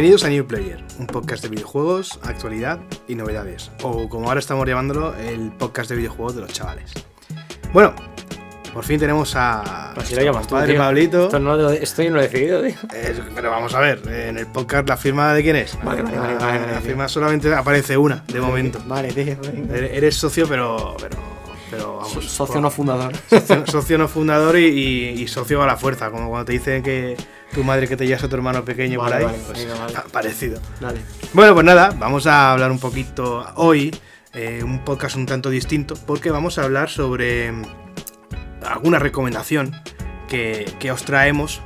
Bienvenidos a New Player, un podcast de videojuegos, actualidad y novedades. O como ahora estamos llamándolo, el podcast de videojuegos de los chavales. Bueno, por fin tenemos a Así lo llamas tú, padre tío. Pablito. Esto no lo, esto yo no lo he decidido, tío. Eh, pero vamos a ver, en el podcast la firma de quién es. Vale, vale, vale, vale, La tío. firma solamente aparece una, de momento. Vale, tío. Eres socio, pero. pero, pero vamos. So- Socio no fundador. socio, socio no fundador y, y- y socio a la fuerza, como cuando te dicen que tu madre que te llevas a tu hermano pequeño Vale, por ahí. vale, pues, venga, vale. pa- parecido. Dale. Bueno, pues nada, vamos a hablar un poquito hoy, eh, un podcast un tanto distinto, porque vamos a hablar sobre mm, alguna recomendación que, que os traemos,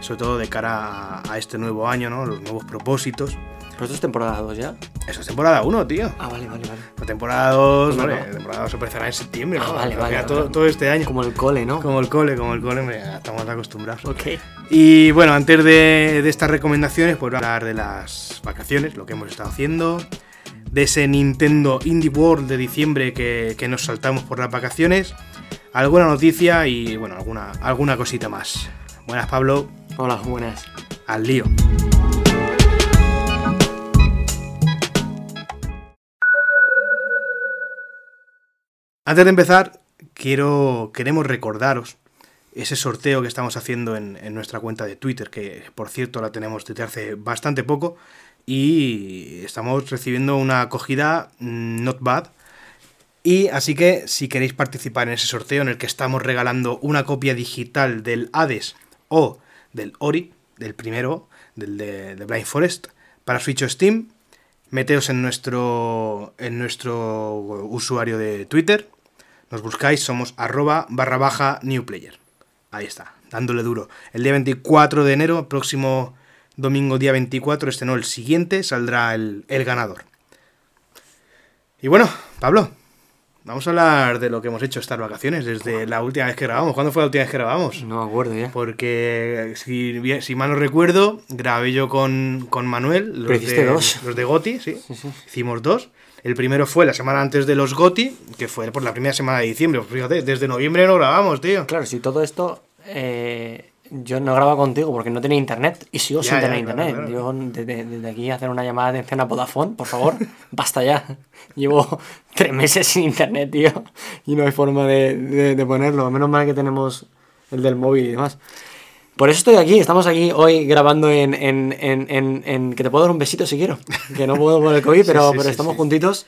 sobre todo de cara a, a este nuevo año, ¿no? Los nuevos propósitos. Pero esto es temporada 2 ya. Eso es temporada 1, tío. Ah, vale, vale, vale. La temporada 2, Bueno, vale, no. temporada 2 empezará en septiembre, ¿no? Ah, vale, vale, todo, todo este año. Como el cole, ¿no? Como el cole, como el cole, estamos acostumbrados. Ok. Y bueno, antes de, de estas recomendaciones, pues voy a hablar de las vacaciones, lo que hemos estado haciendo, de ese Nintendo Indie World de diciembre que, que nos saltamos por las vacaciones, alguna noticia y bueno, alguna, alguna cosita más. Buenas, Pablo, Hola, buenas. al lío. Antes de empezar, queremos recordaros ese sorteo que estamos haciendo en, nuestra cuenta de Twitter, que por cierto la tenemos desde hace bastante poco y estamos recibiendo una acogida mm, not bad. Y así que si queréis participar en ese sorteo en el que estamos regalando una copia digital del Hades o del Ori, del primero, del de, de Blind Forest, para Switch o Steam, meteos en nuestro, en nuestro usuario de Twitter, nos buscáis, somos arroba barra baja new player. Ahí está, dándole duro. El día 24 de enero, próximo domingo día 24, este no, el siguiente, saldrá el, el ganador. Y bueno, Pablo, vamos a hablar de lo que hemos hecho estas vacaciones desde la última vez que grabamos. ¿Cuándo fue la última vez que grabamos? No me acuerdo ya. Porque si, si mal no recuerdo, grabé yo con, con Manuel los, Pero hiciste de, dos. los de Goti, sí. Sí, sí. Hicimos dos. El primero fue la semana antes de los Goti, que fue por la primera semana de diciembre. Pues fíjate, desde noviembre no grabamos, tío. Claro, si todo esto. eh, yo no grababa contigo porque no tenía internet y sigo Ya, sin ya, tener claro, internet. claro. Yo desde, desde aquí hacer una llamada de atención a Vodafone, por favor, basta ya. Llevo tres meses sin internet, tío, y no hay forma de, de- de ponerlo. Menos mal que tenemos el del móvil y demás. Por eso estoy aquí, estamos aquí hoy grabando en, en, en, en- que te puedo dar un besito si quiero. Que no puedo por el COVID, pero, sí, pero sí, estamos sí. juntitos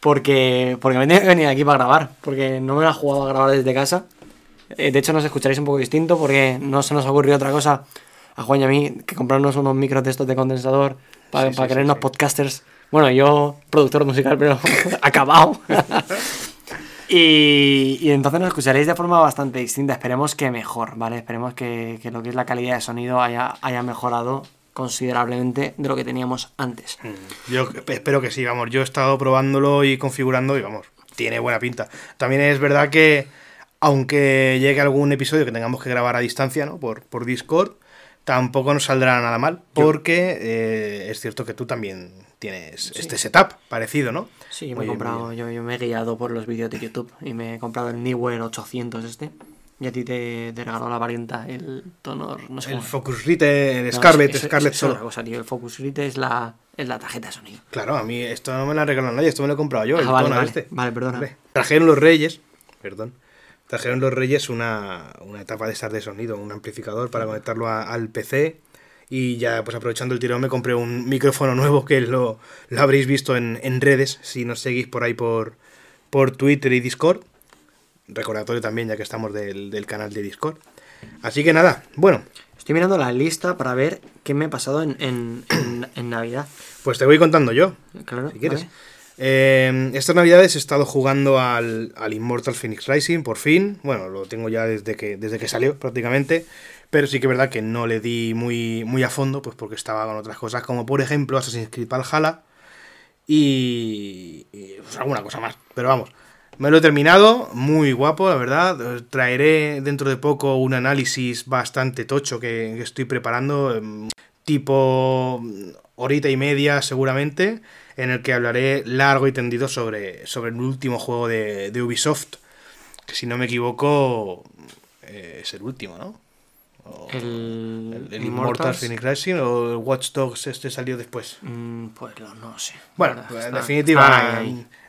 porque, porque me tengo que venir aquí para grabar. Porque no me la he jugado a grabar desde casa. Eh, de hecho, nos escucharéis un poco distinto porque no se nos ha ocurrido otra cosa a Juan y a mí que comprarnos unos micros de estos de condensador para, Sí, sí, para sí, creernos sí. podcasters. Bueno, yo, productor musical, pero acabado. y, y entonces nos escucharéis de forma bastante distinta. Esperemos que mejor, ¿vale? Esperemos que, que lo que es la calidad de sonido haya, haya mejorado considerablemente de lo que teníamos antes. Yo espero que sí, vamos. Yo he estado probándolo y configurando y vamos, tiene buena pinta. También es verdad que, aunque llegue algún episodio que tengamos que grabar a distancia, ¿no? Por, por Discord, tampoco nos saldrá nada mal, porque eh, es cierto que tú también tienes este setup parecido, ¿no? Sí, me he comprado, yo, yo me he guiado por los vídeos de YouTube y me he comprado el Neewer 800 este. Y a ti te, te regaló la varianta, el Tonor, no sé El cómo. Focusrite, el No, Scarlett, eso- Scarlett eso es otra cosa, tío. El Focusrite es la, es la tarjeta de sonido. Claro, a mí esto no me lo ha regalado nadie, esto me lo he comprado yo, Ah, el vale, vale. este. Vale, perdona. Trajeron los Reyes, perdón, trajeron los Reyes una, una etapa de estar de sonido, un amplificador para conectarlo a- al PC y ya pues aprovechando el tirón me compré un micrófono nuevo que lo, lo habréis visto en, en redes si nos seguís por ahí por, por Twitter y Discord. Recordatorio también ya que estamos del, del canal de Discord. Así que nada, bueno, Estoy mirando la lista para ver qué me ha pasado en, en, en- en Navidad. pues te voy contando yo. Claro, si quieres. Eh, estas navidades he estado jugando al, al Immortal Phoenix Rising, por fin. Bueno, lo tengo ya desde que, desde que salió prácticamente. Pero sí que es verdad que no le di muy, muy a fondo, pues porque estaba con otras cosas, como por ejemplo Assassin's Creed Valhalla y, y, pues, alguna cosa más. Pero vamos, me lo he terminado, muy guapo, la verdad. Traeré dentro de poco un análisis bastante tocho que, estoy preparando, em, tipo mm, horita y media seguramente, en el que hablaré largo y tendido sobre, sobre el último juego de, de Ubisoft, que si no me equivoco eh, es el último, ¿no? O El, el, el Immortals Phoenix Rising o el Watch Dogs este salió después. Mm, pues no, no sé. Bueno, pues, en definitiva,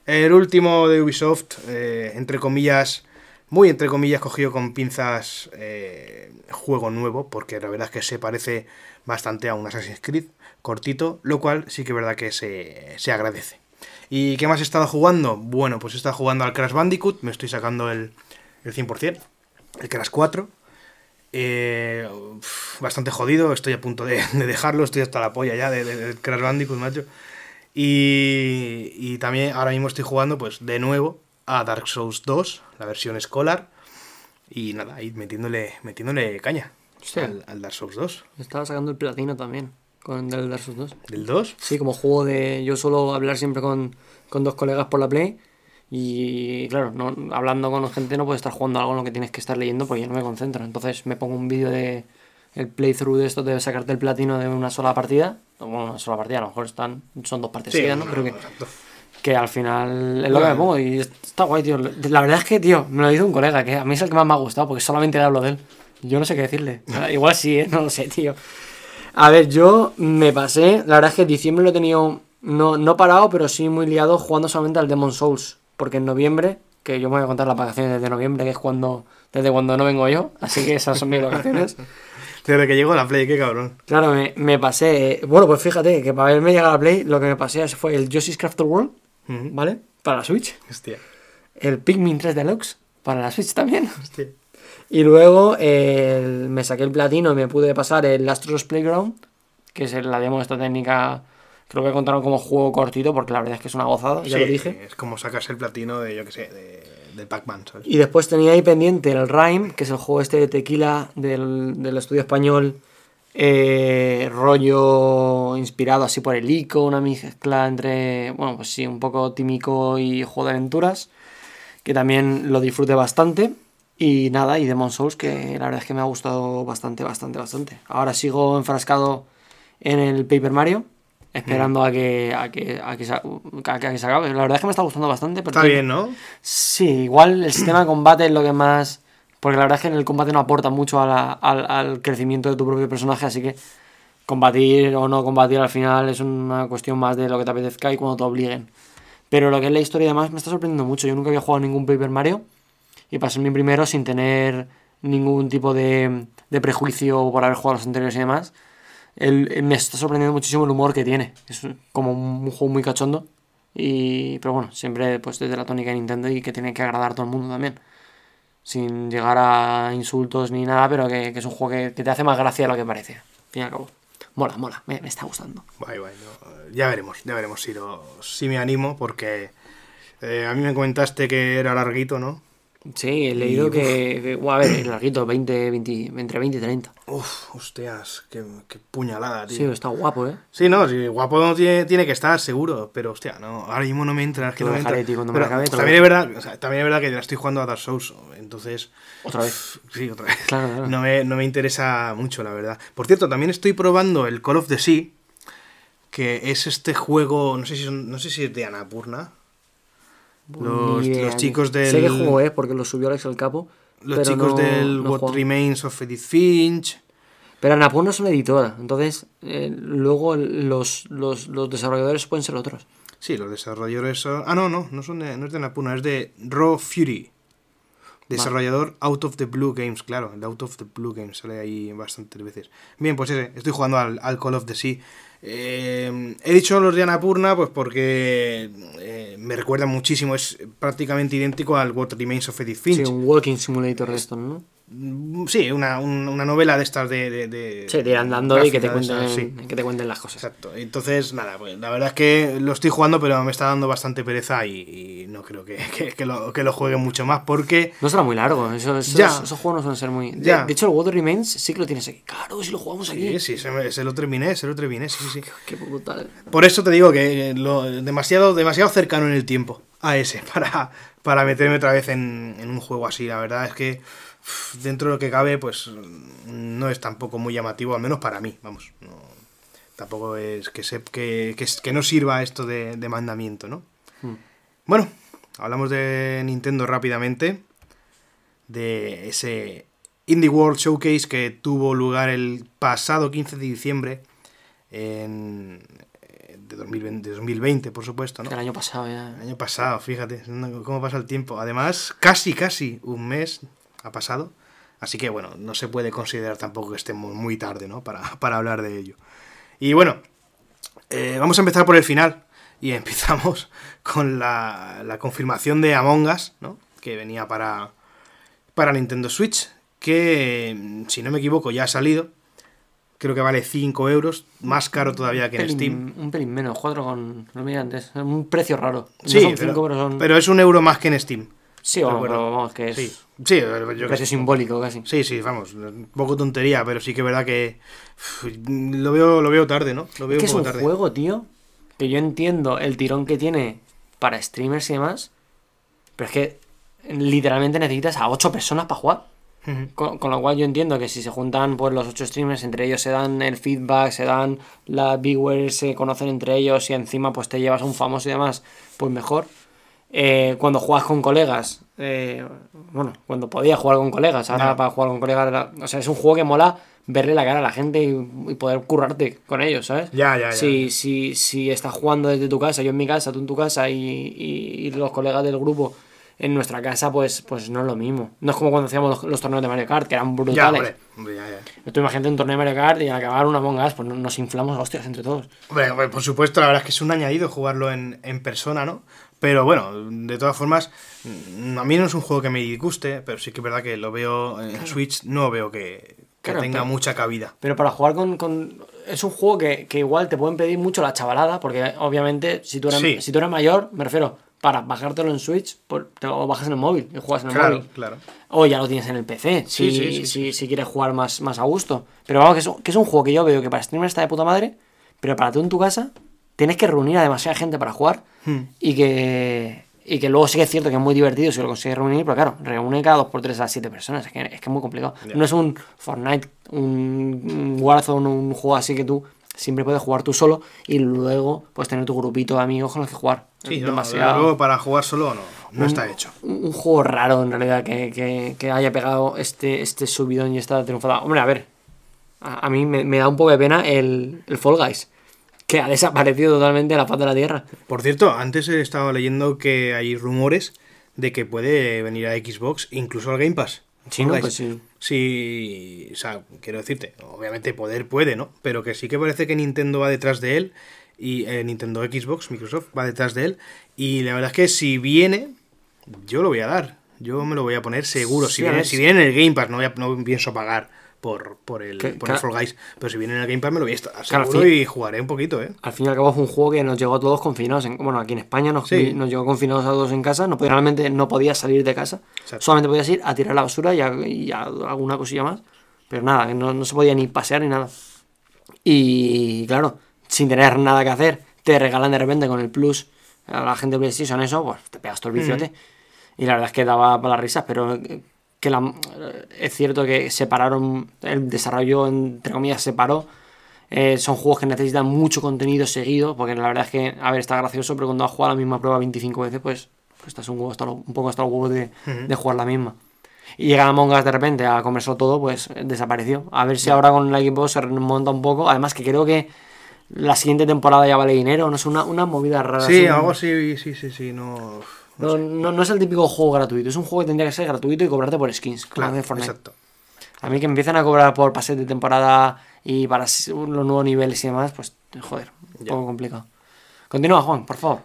el último de Ubisoft, eh, entre comillas, muy entre comillas, cogido con pinzas eh, juego nuevo, porque la verdad es que se parece bastante a un Assassin's Creed cortito, lo cual sí que es verdad que se, se agradece. ¿Y qué más he estado jugando? Bueno, pues he estado jugando al Crash Bandicoot, me estoy sacando el, el 100%, el Crash 4. Eh, bastante jodido, estoy a punto de, de dejarlo, estoy hasta la polla ya de, de- del Crash Bandicoot, macho. Y, y también ahora mismo estoy jugando, pues de nuevo, a Dark Souls 2, la versión escolar. Y nada, ahí metiéndole, metiéndole caña Hostia. al, al Dark Souls 2. Estaba sacando el platino también con el Dark Souls 2. ¿Del 2? Sí, como juego de. Yo suelo hablar siempre con, con dos colegas por la Play. Y claro, no, hablando con gente no puedes estar jugando algo en lo que tienes que estar leyendo porque yo no me concentro. Entonces me pongo un vídeo de el playthrough de esto de sacarte el platino de una sola partida. Bueno, una sola partida, a lo mejor están, son dos partes seguidas, ¿no? Pero que, que al final es lo que me pongo y está guay, tío. La verdad es que, tío, me lo dice un colega, que a mí es el que más me ha gustado porque solamente le hablo de él. Yo no sé qué decirle. Igual sí, ¿eh? no lo sé, tío. A ver, yo me pasé, la verdad es que diciembre lo he tenido, no, no parado, pero sí muy liado jugando solamente al Demon Souls. Porque en noviembre, que yo me voy a contar las vacaciones desde noviembre, que es cuando desde cuando no vengo yo, así que esas son mis vacaciones. Desde que llegó la Play, qué cabrón. Claro, me, me pasé. Bueno, pues fíjate que para haberme llegado a la Play, lo que me pasé fue el Yoshi's Crafted World. ¿vale? Para la Switch. Hostia, El Pikmin 3 Deluxe, para la Switch también. hostia. Y luego me saqué el platino y me pude pasar el Astros Playground, que es la demo de esta técnica. Creo que contaron como juego cortito, porque la verdad es que es una gozada, ya Sí, lo dije. Es como sacas el platino de, yo qué sé, de, del Pac-Man, ¿sabes? Y después tenía ahí pendiente el Rhyme, que es el juego este de tequila del, del estudio español, eh, rollo inspirado así por el ICO, una mezcla entre, bueno, pues sí, un poco tímico y juego de aventuras, que también lo disfruté bastante. Y nada, y Demon Souls, que la verdad es que me ha gustado bastante, bastante, bastante. Ahora sigo enfrascado en el Paper Mario, esperando a, que, a, que, a, que se, a que- se acabe. La verdad es que me está gustando bastante. Está bien, ¿no? Sí, igual el sistema de combate es lo que más. Porque la verdad es que en el combate no aporta mucho a la- al, al crecimiento de tu propio personaje, así que combatir o no combatir al final es una cuestión más de lo que te apetezca y cuando te obliguen. Pero lo que es la historia y demás me está sorprendiendo mucho. Yo nunca había jugado a ningún Paper Mario y pasé mi primero sin tener ningún tipo de, de prejuicio por haber jugado a los anteriores y demás. El- me está sorprendiendo muchísimo el humor que tiene. Es como un juego muy cachondo. Y, pero bueno, siempre pues desde la tónica de Nintendo y que tiene que agradar a todo el mundo también. Sin llegar a insultos ni nada, pero que, es un juego que, te hace más gracia de lo que parece. Al fin y al cabo. Mola, mola, me, está gustando. Guay, no, Ya veremos, ya veremos si, lo, si me animo, porque eh, a mí me comentaste que era larguito, ¿no? Sí, he leído que, que- bueno, a ver, larguito, 20, 20, entre 20 y 30. Uf, hostias, qué, qué puñalada, Sí, tío. está guapo, ¿eh? Sí, no, sí, guapo no tiene, tiene que estar, seguro, pero hostia, no, ahora mismo no me entra, es que Lo no me dejaré, entra. tío, cuando me Pero lo acabe, te lo también, es verdad, o sea, también es verdad que ya estoy jugando a Dark Souls, entonces... Otra vez. Sí, otra vez. Claro, claro. No, me, no me interesa mucho, la verdad. Por cierto, también estoy probando el Call of the Sea, que es este juego, no sé si, son- no sé si es de Anapurna. Los, idea, chicos del... Sé que juego, ¿eh? Porque lo subió Alex al capo. Los chicos no- del no What. Remains of Edith Finch. Pero Annapurna es una editora, entonces eh, luego los, los, los desarrolladores pueden ser otros. Sí, los desarrolladores son... Ah, no, no, no, son de, no es de Anapurna, es de Raw Fury. Desarrollador Out of the Blue Games, claro, el Out of the Blue Games sale ahí bastantes veces. Bien, pues ese, estoy jugando al, al Call of the Sea. Eh, he dicho los de Annapurna pues porque eh, me recuerda muchísimo, es prácticamente idéntico al What Remains of Edith Finch. Sí, un walking simulator de esto, ¿no? Mm, Sí, una, un- una novela de estas de... de, de Sí, de ir andando y que te, cuenten, esas, sí. que te cuenten las cosas. Exacto. Entonces, nada, pues la verdad es que lo estoy jugando, pero me está dando bastante pereza y, y no creo que, que- que lo, que lo juegue mucho más porque... No será muy largo, eso- esos, Ya. esos juegos no suelen ser muy... De, Ya. de hecho, el Water Remains sí que lo tienes aquí. Claro, si lo jugamos aquí. Sí, sí, se, me- se lo terminé, se lo terminé, sí, sí. Qué brutal. Por eso te digo que lo, demasiado, demasiado cercano en el tiempo a ese para, para meterme otra vez en, en un juego así. La verdad es que dentro de lo que cabe, pues no es tampoco muy llamativo, al menos para mí, vamos. No, tampoco es que, se, que, que, que no sirva esto de, de mandamiento, ¿no? Hmm. Bueno, hablamos de Nintendo rápidamente. De ese Indie World Showcase que tuvo lugar el pasado 15 de diciembre en, eh, de, 2020, de 2020, por supuesto, ¿no? El año pasado ya. El año pasado, fíjate cómo pasa el tiempo. Además, casi, casi un mes ha pasado. Así que, bueno, no se puede considerar tampoco que estemos muy tarde, ¿no? Para, para hablar de ello. Y bueno, eh, vamos a empezar por el final. Y empezamos con la, la confirmación de Among Us, ¿no? Que venía para, para Nintendo Switch. Que, si no me equivoco, ya ha salido creo que vale 5 euros, más caro todavía que en Steam. Un pelín menos, 4 con. No me antes, un precio raro. Sí, pero, es un euro más que en Steam. Sí, vamos, pero vamos, que es. Sí, sí yo precio simbólico casi. Sí, sí, vamos, un poco tontería, pero sí que es verdad que. lo, veo, lo veo tarde, ¿no? Lo veo es que es un juego, tío, que yo entiendo el tirón que tiene para streamers y demás, pero es que literalmente necesitas a 8 personas para jugar con, lo cual yo entiendo que si se juntan pues los ocho streamers, entre ellos se dan el feedback, se dan las viewers, se conocen entre ellos y encima pues te llevas a un famoso y demás, pues mejor. Eh, cuando juegas con colegas, eh, bueno, cuando podías jugar con colegas, ahora para jugar con colegas, o sea, es un juego que mola verle la cara a la gente y, poder currarte con ellos, ¿sabes? Ya, ya, ya. Si, si, si estás jugando desde tu casa, yo en mi casa, tú en tu casa y, y los colegas del grupo en nuestra casa, pues, pues no es lo mismo. No es como cuando hacíamos los, torneos de Mario Kart, que eran brutales. Ya, Tú imagínate un torneo de Mario Kart y al acabar una Among Us, pues nos inflamos hostias entre todos. Hombre, por supuesto, la verdad es que es un añadido jugarlo en, persona, ¿no? Pero bueno, de todas formas, mm, a mí no es un juego que me disguste, pero sí que es verdad que lo veo en Switch, no veo que, tenga mucha cabida. Pero para jugar con, es un juego que, igual te pueden pedir mucho la chavalada, porque obviamente si tú eres, si tú eres mayor, me refiero, para bajártelo en Switch, te lo bajas en el móvil y juegas en el móvil. Claro. O ya lo tienes en el PC, si, si, quieres jugar más, más a gusto. Pero vamos, que es, que es un juego que yo veo que para streamer está de puta madre, pero para tú en tu casa tienes que reunir a demasiada gente para jugar hmm. y que y que luego sí que es cierto que es muy divertido si lo consigues reunir, pero claro, reúne cada 2x3 a 7 personas, es que, es que es muy complicado. No es un Fortnite, un, un Warzone, un juego así que tú siempre puedes jugar tú solo y luego puedes tener tu grupito de amigos con los que jugar. Sí, demasiado. para jugar solo no, no está hecho. Un, juego raro en realidad que, haya pegado este, este subidón y esta triunfada. Hombre, a ver, a, mí me, da un poco de pena el, el Fall Guys que ha desaparecido totalmente de la faz de la tierra. Por cierto, antes he estado leyendo que hay rumores de que puede venir a Xbox, incluso al Game Pass. Sí, no, pues sí. Sí, o sea, quiero decirte, obviamente poder puede, ¿no? Pero que sí que parece que Nintendo va detrás de él y eh, Nintendo Xbox, Microsoft va detrás de él y la verdad es que si viene, yo lo voy a dar, yo me lo voy a poner seguro. Si, viene, si viene en el Game Pass, no, voy a, no pienso pagar por, por, el, por el Fall Guys. Pero si viene en el Game Pass me lo voy a estar seguro y jugaré un poquito, ¿eh? Al fin y al cabo fue un juego que nos llegó a todos confinados. En, bueno, aquí en España nos, nos llegó confinados a todos en casa. No, realmente no podías salir de casa. Solamente podías ir a tirar la basura y a, alguna cosilla más. Pero nada, no, no se podía ni pasear ni nada. Y claro, sin tener nada que hacer, te regalan de repente con el Plus a la gente de PlayStation eso, pues te pegas todo el viciote. Y la verdad es que daba para las risas, pero que la, es cierto que separaron, el desarrollo, entre comillas, separó. Eh, son juegos que necesitan mucho contenido seguido, porque la verdad es que, a ver, está gracioso, pero cuando has jugado la misma prueba 25 veces, pues, pues estás un, huevo, un poco hasta el huevo de, de, jugar la misma. Y llega Among Us de repente a comerse todo, pues desapareció. A ver si ahora con el equipo se remonta un poco. Además que creo que la siguiente temporada ya vale dinero, no es una, una movida rara. Sí, algo así, sí, sí, sí, no... No, no, es el típico juego gratuito, es un juego que tendría que ser gratuito y cobrarte por skins, claro, de Fortnite. Exacto. A mí que empiezan a cobrar por pases de temporada y para los nuevos niveles y demás, pues joder, un poco complicado. Continúa, Juan, por favor.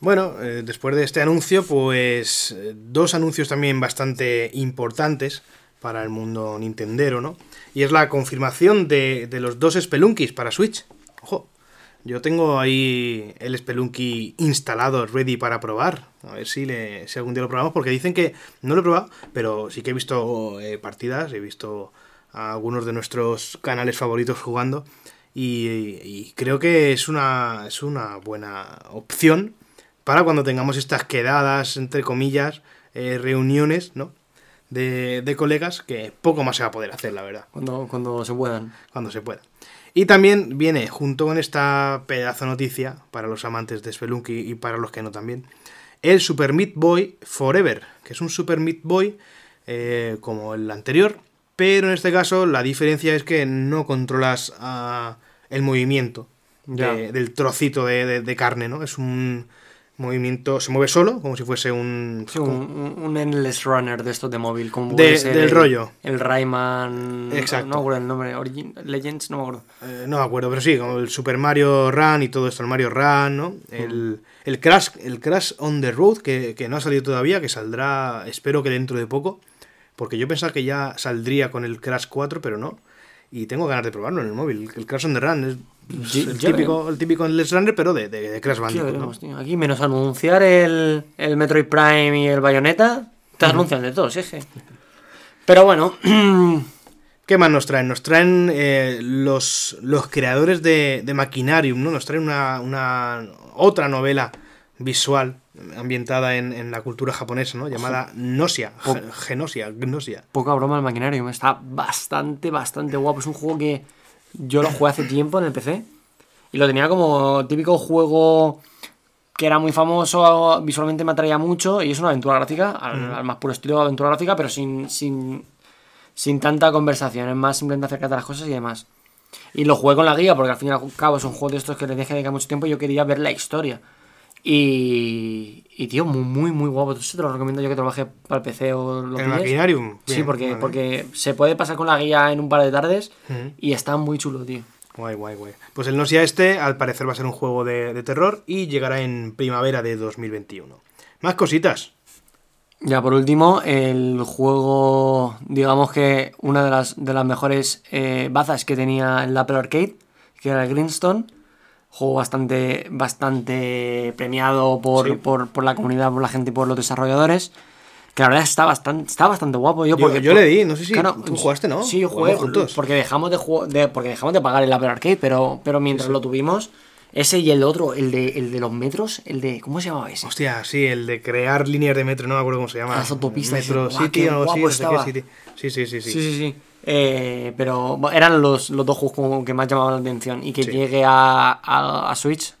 Bueno, eh, después de este anuncio, pues eh, dos anuncios también bastante importantes para el mundo nintendero, ¿no? Y es la confirmación de, de los dos Spelunkis para Switch. Ojo, yo tengo ahí el Spelunky instalado, ready para probar. A ver si, le, si algún día lo probamos, porque dicen que no lo he probado, pero sí que he visto eh, partidas, he visto a algunos de nuestros canales favoritos jugando. Y, creo que es una, es una buena opción para cuando tengamos estas quedadas, entre comillas, eh, reuniones, ¿no? De, de, colegas, que poco más se va a poder hacer, la verdad. Cuando, cuando se puedan. Cuando se pueda. Y también viene, junto con esta pedazo noticia, para los amantes de Spelunky y para los que no también, el Super Meat Boy Forever, que es un Super Meat Boy eh, como el anterior, pero en este caso la diferencia es que no controlas ah, el movimiento de- del trocito de, de- de carne, ¿no? Es un movimiento, se mueve solo, como si fuese un... Sí, un, endless runner de estos de móvil. Como De- ser del el- rollo. El Rayman. Exacto. No me acuerdo el nombre. Origin, Legends, no me acuerdo. Eh, no me acuerdo, pero sí, como el Super Mario Run y todo esto, el Mario Run, ¿no? El, el Crash, el Crash on the Road, que, que no ha salido todavía, que saldrá, espero que dentro de poco, porque yo pensaba que ya saldría con el Crash 4, pero no. Y tengo ganas de probarlo en el móvil. El Crash on the Run es el, ya típico, el típico Let's Runner, pero de, de, de Crash Bandicoot. ¿no? veremos, tío. Aquí menos anunciar el, el Metroid Prime y el Bayonetta. Te anuncian de todos, sí, sí. Pero bueno. ¿Qué más nos traen? Nos traen eh, los, los creadores de, de Machinarium, ¿no? Nos traen una, una otra novela visual ambientada en, en la cultura japonesa, ¿no? Llamada Gnosia, Genosia, Gnosia. Poca broma el maquinario. Está bastante, bastante guapo. Es un juego que yo lo jugué hace tiempo en el PC. Y lo tenía como típico juego que era muy famoso, visualmente me atraía mucho. Y es una aventura gráfica, al, al más puro estilo de aventura gráfica, pero sin, sin, sin tanta conversación. Es más simplemente acercarte a las cosas y demás. Y lo jugué con la guía, porque al fin y al cabo es un juego de estos que le dejé dedicar mucho tiempo y yo quería ver la historia. Y, y tío, muy, muy, muy guapo. Entonces te lo recomiendo yo que te lo baje para el PC o lo El pilles. Machinarium. Sí, porque, vale. porque se puede pasar con la guía en un par de tardes y está muy chulo, tío. Guay, guay, guay. Pues el Gnosia este, al parecer, va a ser un juego de, de terror y llegará en primavera de 2021. Más cositas. Ya por último, el juego, digamos que una de las, de las mejores eh, bazas que tenía el Apple Arcade, que era el Greenstone. Juego bastante, bastante premiado por, Sí. por, por la comunidad, por la gente y por los desarrolladores. Que la verdad está bastante, está bastante guapo. Yo, Yo- porque, yo le di, no sé si tú jugaste, ¿no? Sí, yo jugué juntos. porque dejamos de, de- porque dejamos de pagar el Apple Arcade, pero, pero mientras lo tuvimos, ese y el otro, el de, el de los metros, el de. ¿Cómo se llamaba ese? Hostia, sí, el de crear líneas de metro, no me acuerdo cómo se llama. Las autopistas, Metro City algo así, no sé qué. City. Sí, sí, sí, sí. Sí, sí, sí. Eh, pero eran los, los dos juegos como que más llamaban la atención. Y que Sí. llegue a, a, a Switch,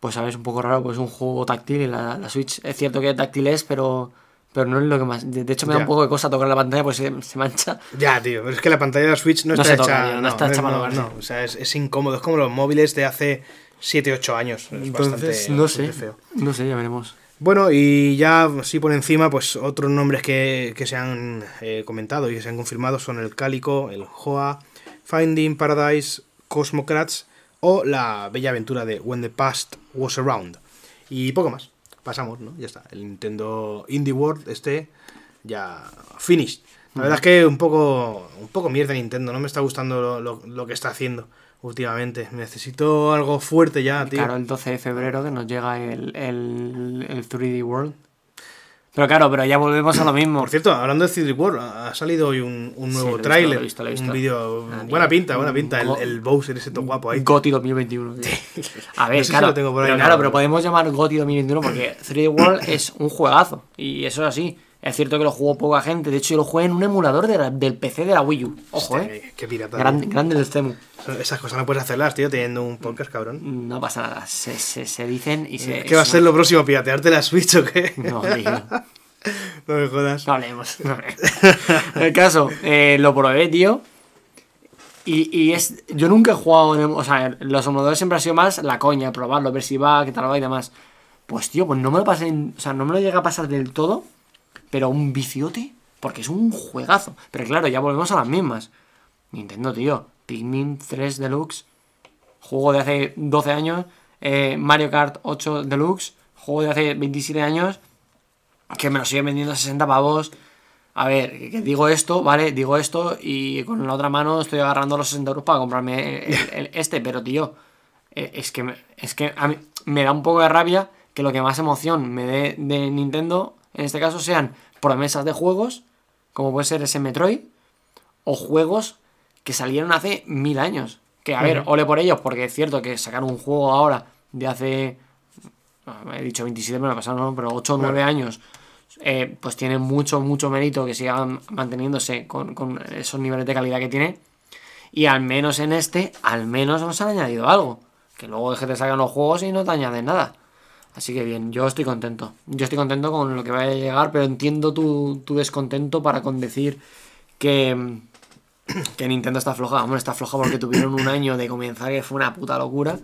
pues sabes, un poco raro, pues es un juego táctil y la, la Switch es cierto que táctil es, pero, pero no es lo que más. De, hecho, me da Ya. un poco de cosa tocar la pantalla, pues se, se mancha. Ya, tío, pero es que la pantalla de la Switch no, No está se toca, hecha. tío, no está hecha para no, no, o sea, es, es incómodo. Es como los móviles de hace 7, 8 años. Es Entonces, bastante, no sé. bastante feo. No sé, ya veremos. Bueno, y ya así por encima, pues otros nombres que, que se han eh, comentado y que se han confirmado son el Cálico, el Hoa, Finding Paradise, Cosmocrats o la bella aventura de When the Past Was Around. Y poco más. Pasamos, ¿no? Ya está. El Nintendo Indie World este ya finished. La verdad es que un poco, un poco mierda Nintendo. No me está gustando lo, lo- lo que está haciendo últimamente. Necesito algo fuerte ya, tío. Claro, el 12 de febrero que nos llega el, el, el 3D World. Pero claro, pero ya volvemos a lo mismo. Por cierto, hablando de 3D World, ha salido hoy un, un Sí, nuevo visto, tráiler, un vídeo, Ah, buena pinta, buena pinta, el, el Bowser ese todo guapo ahí. Goti 2021. tío. A ver, No sé si claro, lo tengo por ahí, pero, claro, pero podemos llamar Goti 2021 porque 3D World es un juegazo. Y eso es así. Es cierto que lo jugó poca gente. De hecho, yo lo jugué en un emulador de la- del PC de la Wii U. Ojo, eh. qué- pirata. Grande, grande el Cemu. Esas cosas no puedes hacerlas, tío, teniendo un podcast, cabrón. No pasa nada. Se, se, se dicen y se. ¿Qué va a se- ser lo próximo? ¿Piratearte la Switch o qué? No, tío. No me jodas. No hablemos. no. El caso, eh, lo probé, tío. Y, y es. Yo nunca he jugado en. O sea, los emuladores siempre ha sido más la coña, probarlo, ver si va, qué tal va y demás. Pues, tío, pues no me lo pasé. o sea, no me lo llega a pasar del todo. Pero un viciote. Porque es un juegazo. Pero claro, ya volvemos a las mismas. Nintendo, tío. Pikmin 3 Deluxe. Juego de hace 12 años. eh, Mario Kart 8 Deluxe. Juego de hace 27 años. Que me lo siguen vendiendo a 60 pavos. A ver, que, digo esto, ¿vale? Digo esto y con la otra mano estoy agarrando los 60 euros para comprarme el- el- este, pero tío, eh, es que, es que a mí me da un poco de rabia que lo que más emoción me dé de Nintendo, en este caso, sean promesas de juegos, como puede ser ese Metroid, o juegos que salieron hace mil años. Que a ver, ole por ellos, porque es cierto que sacaron un juego ahora de hace. no, He dicho 27, me lo pasaron, ¿no? pero 8 o 9 años. eh, pues tiene mucho, mucho mérito que sigan manteniéndose con, con esos niveles de calidad que tiene. Y al menos en este, al menos nos han añadido algo. Que luego es que te sacan los juegos y no te añaden nada. Así que bien, yo estoy contento. Yo estoy contento con lo que vaya a llegar, pero entiendo tu, tu descontento para con decir que, que Nintendo está floja. Hombre, está floja porque tuvieron un año de comenzar que fue una puta locura.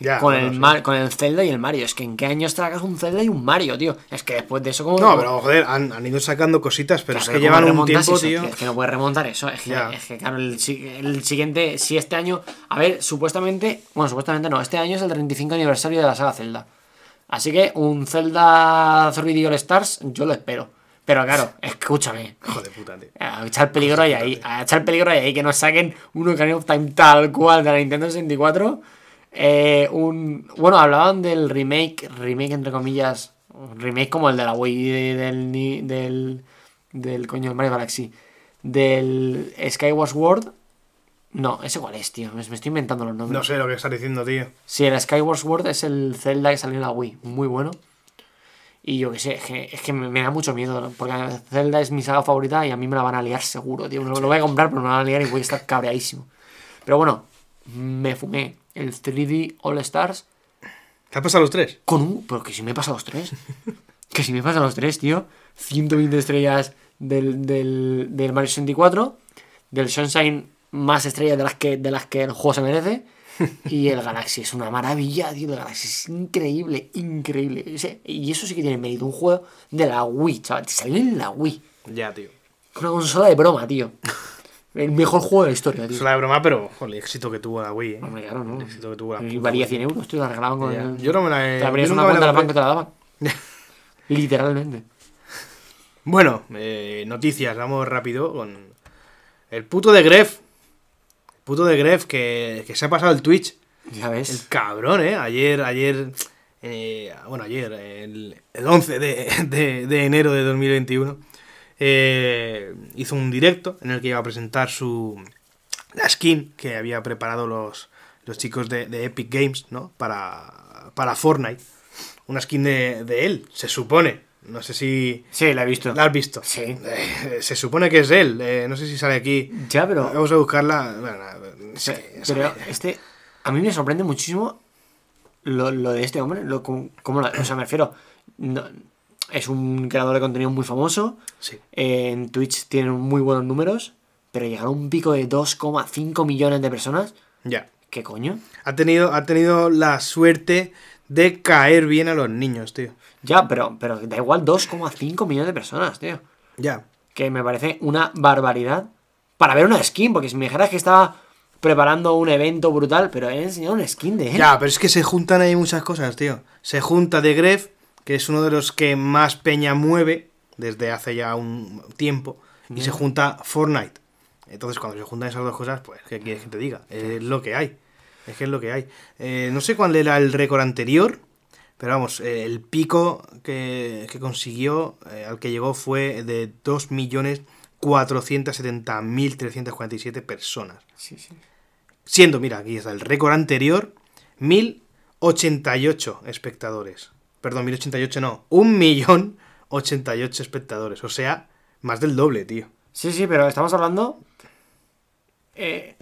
Ya, con, bueno, el sí. Mar- con el Zelda y el Mario. Es que en qué año tragas un Zelda y un Mario, tío. Es que después de eso, como. No, pero joder, han, han ido sacando cositas, pero es que llevan un tiempo, tío. Es que no puedes remontar eso. Es que, es que, claro, el, el siguiente, si este año. A ver, supuestamente. Bueno, supuestamente no. Este año es el 35 aniversario de la saga Zelda. Así que un Zelda 3D All Stars, yo lo espero. Pero claro, escúchame. Puta, tío. A echar peligro ahí, ahí, a echar peligro ahí, que nos saquen un Ocarina of Time tal cual de la Nintendo 64. Eh, un, bueno, hablaban del remake, remake entre comillas, un remake como el de la Wii de- del, del, del coño del Mario Galaxy, del Skyward Sword. No, ese cuál es, tío, me, estoy inventando los nombres. No sé lo que estás diciendo, tío. Sí, el Skyward Sword es el Zelda que salió en la Wii, muy bueno. Y yo qué sé, es que, es que me, me da mucho miedo, porque Zelda es mi saga favorita y a mí me la van a liar seguro, tío. Lo, lo voy a comprar, pero me la van a liar y voy a estar cabreadísimo. Pero bueno, me fumé el 3D All Stars ¿Te has pasado los tres? con un... Pero que si me he pasado los tres. que si me he pasado los tres, tío. 120 estrellas del, del, del Mario 64. Del Sunshine más estrellas de las que, de las que el juego se merece. Y el Galaxy es una maravilla, tío. El Galaxy es increíble, increíble. Y eso sí que tiene mérito. Un juego de la Wii, chaval. Salió en la Wii. Ya, tío. Una consola de broma, tío. El mejor juego de la historia, tío. Es la de broma, pero joder, el éxito que tuvo la Wii, ¿eh? Hombre, claro, ¿no? El éxito que tuvo la Y valía Wii. 100 euros, tío. La regalaban con el... Yo no me la he. Te abrías una cuenta de la banca y te la daban. Literalmente. Bueno, eh, noticias, vamos rápido con el puto de Gref. Puto de Gref que, que se ha pasado el Twitch. Ya ves. El cabrón, ¿eh? Ayer, ayer, eh, bueno, ayer, el, el 11 de, de- de enero de 2021, eh, hizo un directo en el que iba a presentar su la skin que había preparado los, los chicos de, de Epic Games, ¿no? Para, para Fortnite. Una skin de, de él, se supone. No sé si Sí, la he visto. la has visto. Sí. Eh, se supone que es él. eh, no sé si sale aquí. Ya, pero. Vamos a buscarla. Bueno, que- Pero este. A mí me sorprende muchísimo lo, lo de este hombre. Lo, como, como la- o sea, me refiero. no- es un creador de contenido muy famoso. sí. eh, en Twitch tiene muy buenos números. Pero llegar a un pico de 2,5 millones de personas. Ya. ¿Qué coño? Ha tenido, ha tenido la suerte de caer bien a los niños, tío. Ya, pero, pero da igual 2,5 millones de personas, tío. Ya. que me parece una barbaridad para ver una skin, porque si me dijeras que estaba preparando un evento brutal, pero he enseñado una skin de él. Ya, pero es que se juntan ahí muchas cosas, tío. Se junta de Gref, que es uno de los que más peña mueve desde hace ya un tiempo, y se junta Fortnite. Entonces, cuando se juntan esas dos cosas, pues, ¿qué quieres que te diga? Es lo que hay. Es que es lo que hay. Eh, no sé cuál era el récord anterior, pero vamos, eh, el pico que, que consiguió, eh, al que llegó, fue de 2.470.347 personas. Sí, sí. Siendo, mira, aquí está el récord anterior, 1088 espectadores. Perdón, 1088 no, 1.088 espectadores. O sea, más del doble, tío. Sí, sí, pero estamos hablando. Eh,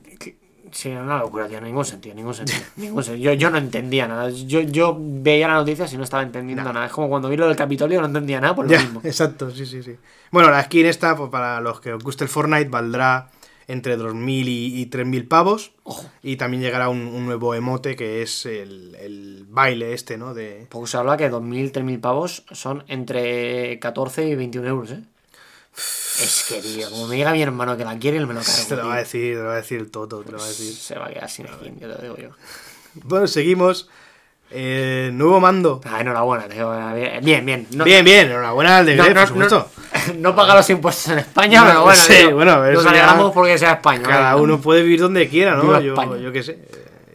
sí, una locura, tío. Ningún sentido, ningún sentido. ningún sentido. Yo, yo no entendía nada. Yo, yo veía la noticia y no estaba entendiendo nada. Es como cuando vi lo del Capitolio no entendía nada por lo Ya, mismo. exacto, sí, sí, sí. Bueno, la skin esta, pues, para los que os guste el Fortnite, valdrá entre 2.000 y, y 3.000 pavos. Ojo. Y también llegará un, un nuevo emote que es el, el baile este, ¿no? De... Porque se habla que 2.000, 3.000 pavos son entre 14 y 21 euros, ¿eh? Es que, tío, como me diga mi hermano que la quiere, él me lo cargo. Te lo va a decir, te lo va a decir el Toto, te lo va a decir. Se va a quedar sin skin, yo te lo digo yo. Bueno, seguimos. Eh, nuevo mando. Ah, enhorabuena, tío. Bien, bien. No, Bien, bien, enhorabuena al de Gref, no, por supuesto. no, paga los impuestos en España, pero bueno, sí, bueno, nos ya- alegramos porque sea España. Cada uno puede vivir donde quiera, ¿no? Yo, yo qué sé.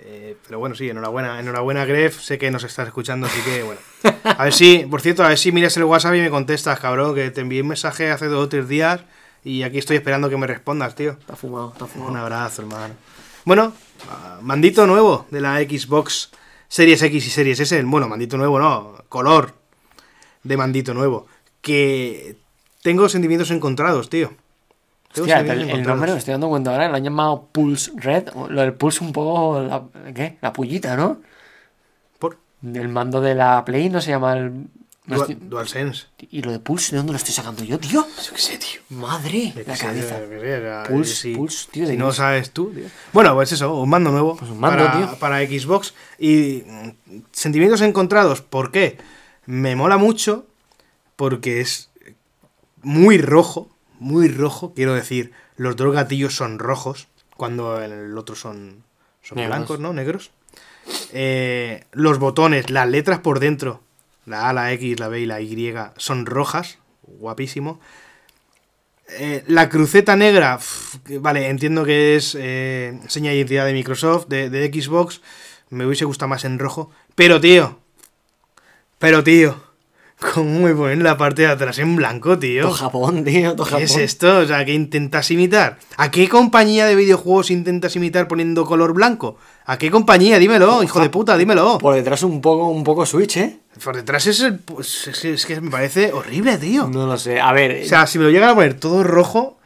Eh, pero bueno, sí, enhorabuena, enhorabuena, Gref. Sé que nos estás escuchando, así que bueno. A ver si, por cierto, a ver si miras el WhatsApp y me contestas, cabrón, que te envié un mensaje hace dos o tres días y aquí estoy esperando que me respondas, tío. Está fumado, está fumado. Un abrazo, hermano. Bueno, ah, mandito nuevo de la Xbox Series X y Series S. Bueno, mandito nuevo no, color de mandito nuevo. Que tengo sentimientos encontrados, tío. Hostia, el, el nombre me estoy dando cuenta ahora, lo han llamado Pulse Red. Lo del Pulse un poco. La, ¿Qué? La pullita, ¿no? El mando de la Play no se llama el No Dual- estoy- DualSense. ¿Y lo de Pulse de dónde lo estoy sacando yo, tío? Yo qué sé, tío. Madre, la sé, cabeza. Pulse, tío, de Si no sabes tú, tío. Bueno, pues eso, un mando nuevo Pues un mando, para, tío. para Xbox. Y mm, sentimientos encontrados. ¿Por qué? Me mola mucho porque es muy rojo. Muy rojo, quiero decir. Los dos gatillos son rojos. Cuando el otro son, son blancos, ¿no? Negros. Eh, los botones, las letras por dentro, la A, la X, la B y la Y, son rojas. Guapísimo. Eh, la cruceta negra, vale, entiendo que es eh, seña de identidad de Microsoft, de, de Xbox. Me hubiese gustado más en rojo. Pero, tío. Pero, tío. ¿Cómo me ponen la parte de atrás en blanco, tío? Todo Japón, tío, todo ¿Qué Japón. es esto? O sea, ¿qué intentas imitar? ¿A qué compañía de videojuegos intentas imitar poniendo color blanco? ¿A qué compañía? Dímelo, hijo de puta, dímelo. Por detrás un poco, un poco Switch, ¿eh? Por detrás es el... pues, es, que- es que me parece horrible, tío. No lo sé. A ver, O sea, si me lo llegan a poner todo rojo,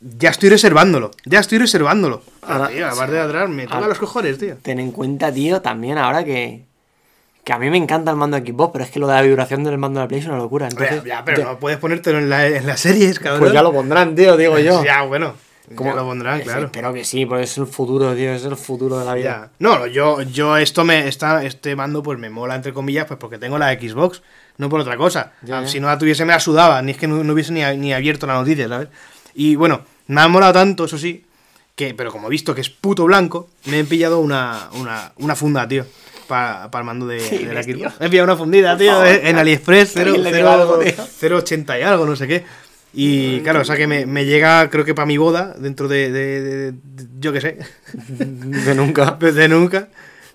ya estoy reservándolo. Ya estoy reservándolo. Ahora- tío, la parte de atrás me toca los cojones, tío. ten en cuenta, tío, también ahora que. Que a mí me encanta el mando de Xbox, pero es que lo de la vibración del mando de la Play es una locura. Entonces, ya, pero no puedes ponértelo en, la, en las series, cabrón. Pues ya lo pondrán, tío, digo yo. Ya, bueno. Ya lo pondrán, claro. Espero que sí, porque es el futuro, tío, es el futuro de la vida. Ya. No, yo, yo esto me, esta, este mando pues me mola entre comillas, pues porque tengo la Xbox, no por otra cosa. Ya, Ah, ya. Si no la tuviese me la sudaba, ni es que no, no hubiese ni, ni abierto la noticia, ¿sabes? Y bueno, me ha molado tanto, eso sí, que, pero como he visto que es puto blanco, me he pillado una, una, una funda, tío. Para el mando de, de la? Xbox. Me he pillado una fundita, tío, favor. en AliExpress, Que alguien 0, le diga algo, tío. 0,80 y algo, no sé qué. Y claro, o sea que me, me llega, creo que para mi boda, dentro de, de- de- de- yo qué sé, De nunca. pues de nunca.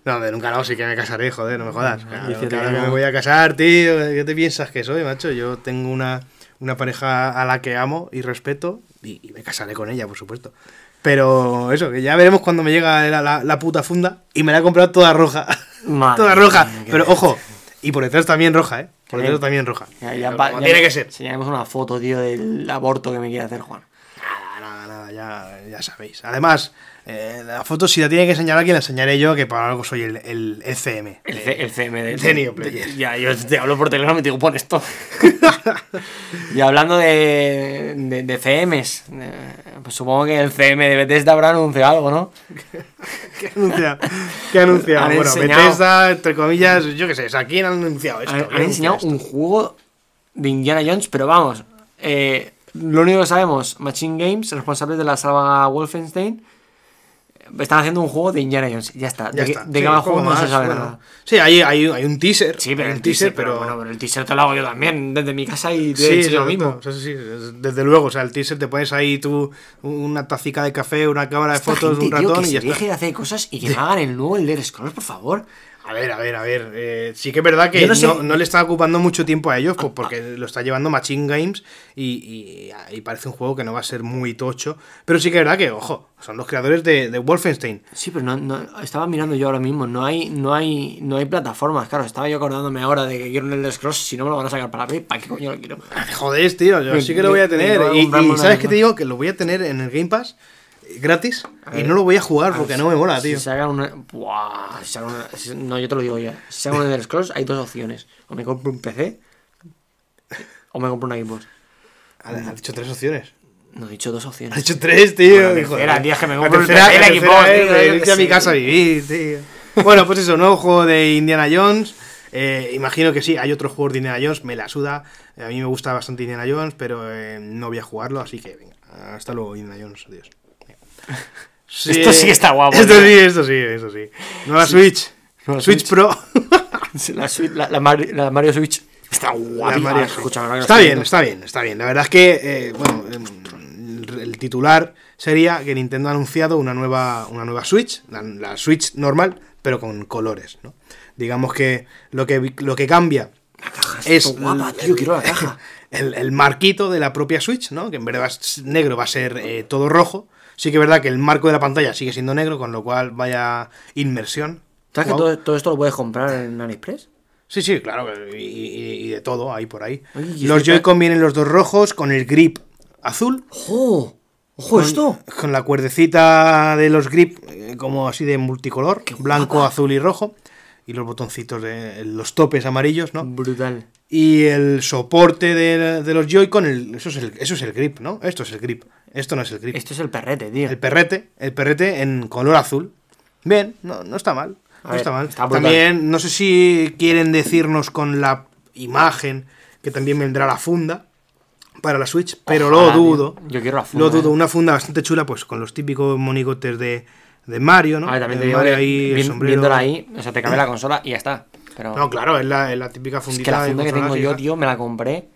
No, de nunca no, sí que me casaré, joder, no me jodas. Claro, claro que me voy a casar, tío. ¿Qué te piensas que soy, macho? Yo tengo una, una pareja a la que amo y respeto y, y me casaré con ella, por supuesto. Pero eso, que ya veremos cuando me llega la, la- la puta funda y me la he comprado toda roja. Madre toda roja. Pero ojo, y por detrás también roja, ¿eh? Por Sí. detrás también roja. Ya, ya ya tiene que ser. Enseñaremos una foto, tío, del aborto que me quiere hacer Juan. Ya, ya sabéis. Además, eh, la foto si la tiene que enseñar alguien, la enseñaré yo, que para algo soy el, el, el CM. El, C- el CM de, de de- Ya, yo te hablo por teléfono y te digo, pon esto. y hablando de, de, de CMs, eh, pues supongo que el CM de Bethesda habrá anunciado algo, ¿no? ¿Qué anuncia? ¿Qué anuncia? Han Bueno, enseñado- Bethesda, entre comillas, yo qué sé, sea, ¿quién ha anunciado esto? Han, ¿Quién han enseñado esto? un juego de Indiana Jones, pero vamos, eh, lo único que sabemos, Machine Games, responsables de la saga Wolfenstein, están haciendo un juego de Indiana Jones. Ya está. Ya de, está. qué- de Sí, qué va el poco juego no se más, sabe bueno. nada. Sí, hay, hay, hay un teaser. Sí, pero el teaser, teaser, pero... bueno, pero el teaser te lo hago yo también, desde mi casa y de Sí, hecho yo exacto. mismo. Sí, desde luego, o sea, el teaser te pones ahí tú una tacica de café, una cámara de fotos, gente, un tío, ratón que y ya se está. deje de hacer cosas y que me hagan el nuevo Elder Scrolls, por favor. A ver, a ver, a ver. eh, sí que es verdad que no, no sé- no le está ocupando mucho tiempo a ellos, pues, porque lo está llevando Machine Games y, y- y parece un juego que no va a ser muy tocho. Pero sí que es verdad que, ojo, son los creadores de, de Wolfenstein. Sí, pero no, no- estaba mirando yo ahora mismo, no hay, no hay, no hay plataformas, claro, estaba yo acordándome ahora de que quiero un Elder Scrolls, si no me lo van a sacar para Play, ¿para qué coño lo quiero? Joder, tío, yo sí que lo voy a tener. Y, ¿sabes qué te digo? Que lo voy a tener en el Game Pass gratis y no lo voy a jugar porque no me mola, si tío. sacan una, buah, si sacan una- si- no, yo te lo digo ya, si sacan un Elder Scrolls hay dos opciones, o me compro un PC o me compro una Xbox. Ha, ha dicho tres opciones. No, he dicho dos Ha opciones. dicho tres, tío. Bueno, la hijo de- tercera, tío, es que me la compro el PC, la Xbox, tío, de irte qué a mi casa a vivir, tío. Bueno, pues eso, nuevo juego de Indiana Jones. Eh, imagino que sí, hay otro juego de Indiana Jones, me la suda. A mí me gusta bastante Indiana Jones, pero eh, no voy a jugarlo, así que venga. Hasta luego, Indiana Jones, adiós. Sí, Esto sí está guapo, Esto tío. sí, esto sí, eso sí. Nueva Switch. Nueva Switch, Switch. Pro. La, Switch- la, la Mario, la Mario Switch está lo está estoy bien, está bien, está bien. La verdad es que, eh, bueno, em, el titular sería que Nintendo ha anunciado una nueva, una nueva Switch, la, Switch normal, pero con colores, ¿no? Digamos que lo que, lo que cambia es está guapa, el- tío, quiero la caja. El, el marquito de la propia Switch, ¿no? Que en vez de negro va a ser eh, todo rojo. Sí que es verdad que el marco de la pantalla sigue siendo negro, con lo cual vaya inmersión. ¿Sabes que todo, todo esto lo puedes comprar en AliExpress? Sí, sí, claro, y, y- y de todo, ahí por ahí. Los Joy-Con vienen los dos rojos, con el grip azul, ¡Ojo! ¡Ojo con, esto! con la cuerdecita de los grip, eh, como así de multicolor, blanco, azul y rojo. y los botoncitos de los topes amarillos, ¿no? Brutal. Y el soporte de, de los Joy-Con, el- eso, es el, eso es el grip, ¿no? Esto es el grip. Esto no es el grip. Esto es el perrete, tío. El perrete, el perrete en color azul. Bien, no, no está mal. A No ver, está mal. está también, no sé si quieren decirnos con la imagen que también vendrá la funda para la Switch, pero Ojalá, lo tío. dudo. Yo quiero la funda, Lo dudo, eh. una funda bastante chula, pues con los típicos monigotes de, de Mario, ¿no? A ver, también te digo Mario que ahí, vi- viéndola ahí, o sea, te cabe la consola y ya está. Pero No, claro, es la, es la típica es fundita. que la funda que tengo yo, tío, me la compré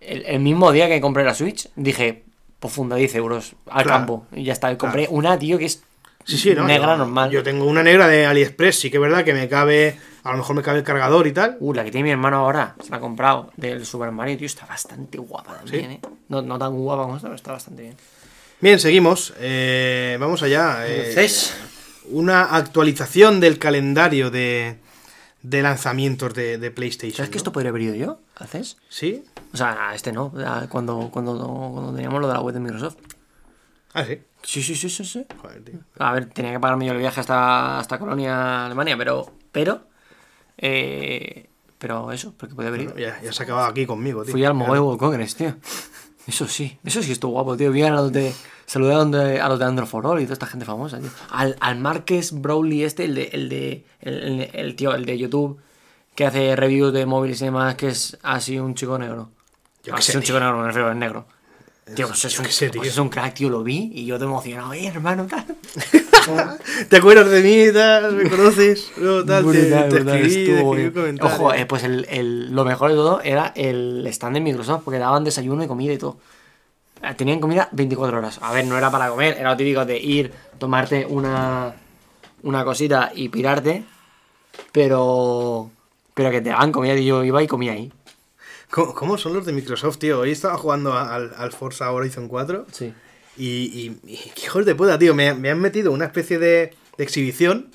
el, el mismo día que compré la Switch. Dije, pues funda 10 euros al Claro. campo. Y ya está. Compré una, tío, que es Sí, sí, ¿no? negra Yo- normal. Yo tengo una negra de AliExpress, sí que es verdad que me cabe. A lo mejor me cabe el cargador y tal. Uh, la que tiene mi hermano ahora, se la ha comprado del Super Mario, tío, está bastante guapa también, ¿eh? No, no tan guapa como esta, pero está bastante bien. Bien, seguimos. Eh, vamos allá. Eh, Entonces, una actualización del calendario de, de lanzamientos de, de PlayStation. ¿sabes que esto podría haber ido yo? ¿Haces? ¿Sí? O sea, este no, a- cuando, cuando, cuando teníamos lo de la web de Microsoft. Ah, sí. Sí, sí, sí, sí, sí. Joder, tío. A ver, tenía que pagarme yo el viaje hasta, hasta Colonia, Alemania, pero. Pero. Eh, pero eso, porque podía haber ido. Bueno, ya, ya se ha acabado aquí conmigo, tío. Fui al. Mobile World Congress, tío. Eso sí, eso sí estuvo guapo, tío. Vi a los de. Saludé a, donde- a los de Android for All y toda esta gente famosa, tío. Al, al Marques Browley este, el de. El de. El tío, el de YouTube, que hace reviews de móviles y demás, que es así un chico negro. Yo qué así sé, un chico negro, me refiero, es negro. Tío, pues es, yo un, sé, pues tío. es un crack, tío, lo vi y yo te emocionado, eh, hermano, tal. ¿Te acuerdas de mí? Tal? ¿Me conoces? No, tal, Brutal, te, brutal, escribí, te escribí comentario. Ojo, eh, pues el, el- lo mejor de todo era el stand de Microsoft, porque daban desayuno y comida y todo. Eh, Tenían comida 24 horas. A ver, no era para comer, era lo típico de ir, tomarte una, una cosita y pirarte, pero pero que te daban comida y yo iba y comía ahí. ¿Cómo, cómo son los de Microsoft, tío? Hoy estaba jugando al, al Forza Horizon 4 Sí. y, y, y qué hijos de puta, tío. Me, me han metido una especie de, de exhibición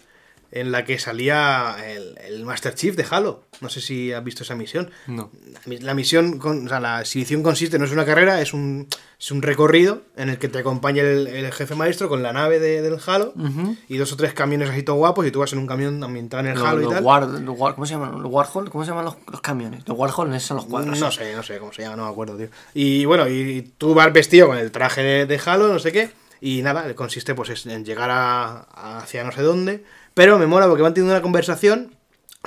en la que salía el, el Master Chief de Halo. No sé si has visto esa misión. No. La misión, con, o sea, la exhibición consiste, no es una carrera, es un, es un recorrido en el que te acompaña el, el jefe maestro con la nave de- del Halo Ujú. y dos o tres camiones así todo guapos y tú vas en un camión ambientado en el Los- Halo y tal. War- War- ¿Cómo se llaman? ¿Los Warhol? ¿Cómo se llaman los, los camiones? Los Warhol, son los cuadros. No sé, no sé cómo se llama, no me acuerdo, tío. Y bueno, y tú vas vestido con el traje de, de Halo, no sé qué, y nada, consiste pues es en llegar a hacia no sé dónde, pero me mola porque van teniendo una conversación,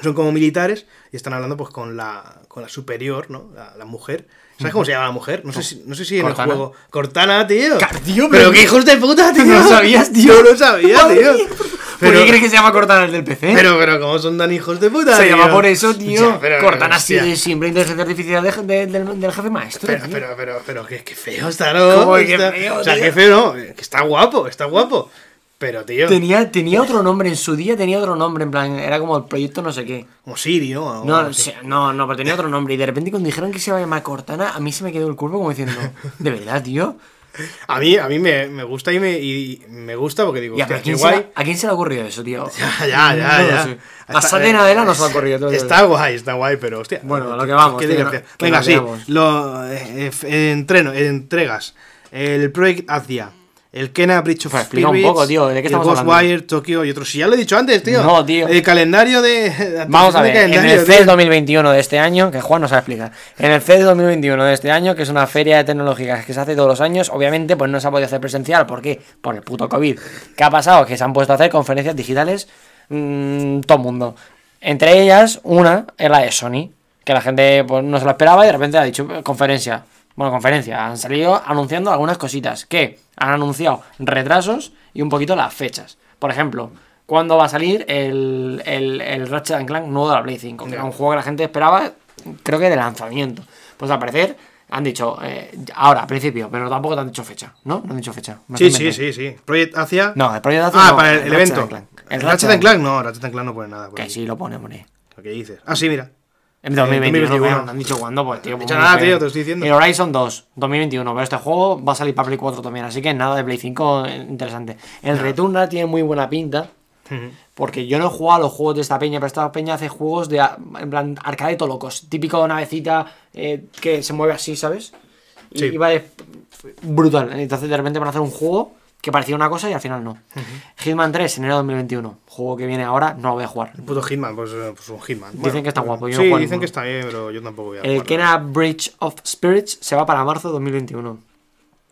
son como militares, y están hablando pues con la, con la superior, ¿no? La, la mujer. ¿Sabes cómo se llama la mujer? No sé si, no sé si en el juego. Cortana, tío. Tío, pero pero- qué hijos de puta, tío. ¿No lo sabías, tío? No lo sabía, tío. mía. ¿Por Pero- qué crees que se llama Cortana el del PC? Pero, pero, ¿cómo son tan hijos de puta? Se tío? llama por eso, tío. Ya, pero- Cortana sigue siempre inteligencia artificial de- de- del, del jefe maestro. Pero, pero, pero, pero, qué, qué feo está, ¿no? ¿Cómo que qué Está- feo, o sea, tío? qué feo, ¿no? Que está guapo, está guapo. Pero, tío, Tenía, tenía otro nombre, en su día tenía otro nombre, en plan, era como el proyecto no sé qué. como Siri, ¿no? O No, así. no, no, pero tenía otro nombre. Y de repente cuando dijeron que se iba a llamar Cortana, a mí se me quedó el cuerpo como diciendo, ¿de verdad, tío? A mí, a mí me, me gusta y me, y me gusta porque digo, Ya, hostia, ¿a quién, se guay. le, ¿a quién se le ha ocurrido eso, tío? Ya, ya, ya. No ya. sé. A Satena Adela no se le ha ocurrido. digo. Está guay, está guay, pero hostia. Bueno, a lo que vamos, qué tío, no- que Venga, sí. Lo, eh, eh, entreno, entregas. El Project Asia. El Kena Bridge of explica un poco, tío, ¿de qué el estamos hablando? Ghostwire, Tokyo y otros. Si ya lo he dicho antes, tío. No, tío. El calendario de. Vamos a ver, en el. CES 2021 de este año, que Juan nos va a explicar, en el CES 2021 de este año, que es una feria de tecnológicas que se hace todos los años, obviamente pues no se ha podido hacer presencial, ¿por qué? Por el puto COVID. ¿Qué ha pasado? Que se han puesto a hacer conferencias digitales mm, todo el mundo. Entre ellas, una es la de Sony, que la gente pues, no se lo esperaba y de repente ha dicho eh, conferencia. Bueno, conferencia, han salido anunciando algunas cositas, que han anunciado retrasos y un poquito las fechas. Por ejemplo, ¿cuándo va a salir el, el, el Ratchet and Clank nuevo de la Play 5? Que era un juego que la gente esperaba, creo que de lanzamiento. Pues al parecer han dicho, eh, ahora, al principio, pero tampoco te han dicho fecha, ¿no? No han dicho fecha. Sí, sí, sí, sí. Project Asia. No, el Project Asia Ah, no, para el, el evento. Clank. El Ratchet Ratchet Clank, no, Ratchet and Clank no pone nada. por Que ahí. sí lo pone, hombre. ¿Qué dices? Ah, sí, mira. En 2021, 2021. no, no han dicho cuándo, pues tío. dicho pues, nada, tío, te estoy diciendo. El Horizon 2, 2021, pero este juego va a salir para Play 4 también, así que nada de Play 5 eh, interesante. El Returnal tiene muy buena pinta, porque yo no he jugado a los juegos de esta peña, pero esta peña hace juegos de, en plan, arcade todo locos. Típico navecita eh, que se mueve así, ¿sabes? Y, Sí. y va de- brutal. Entonces de repente van a hacer un juego que parecía una cosa y al final no. Hitman 3, enero de 2021. Juego que viene ahora, no lo voy a jugar. El puto Hitman, pues, eh, pues un Hitman. Dicen que está guapo, yo sí, dicen ninguno. que está bien, pero yo tampoco voy a El. Kena Bridge of Spirits se va para marzo de 2021.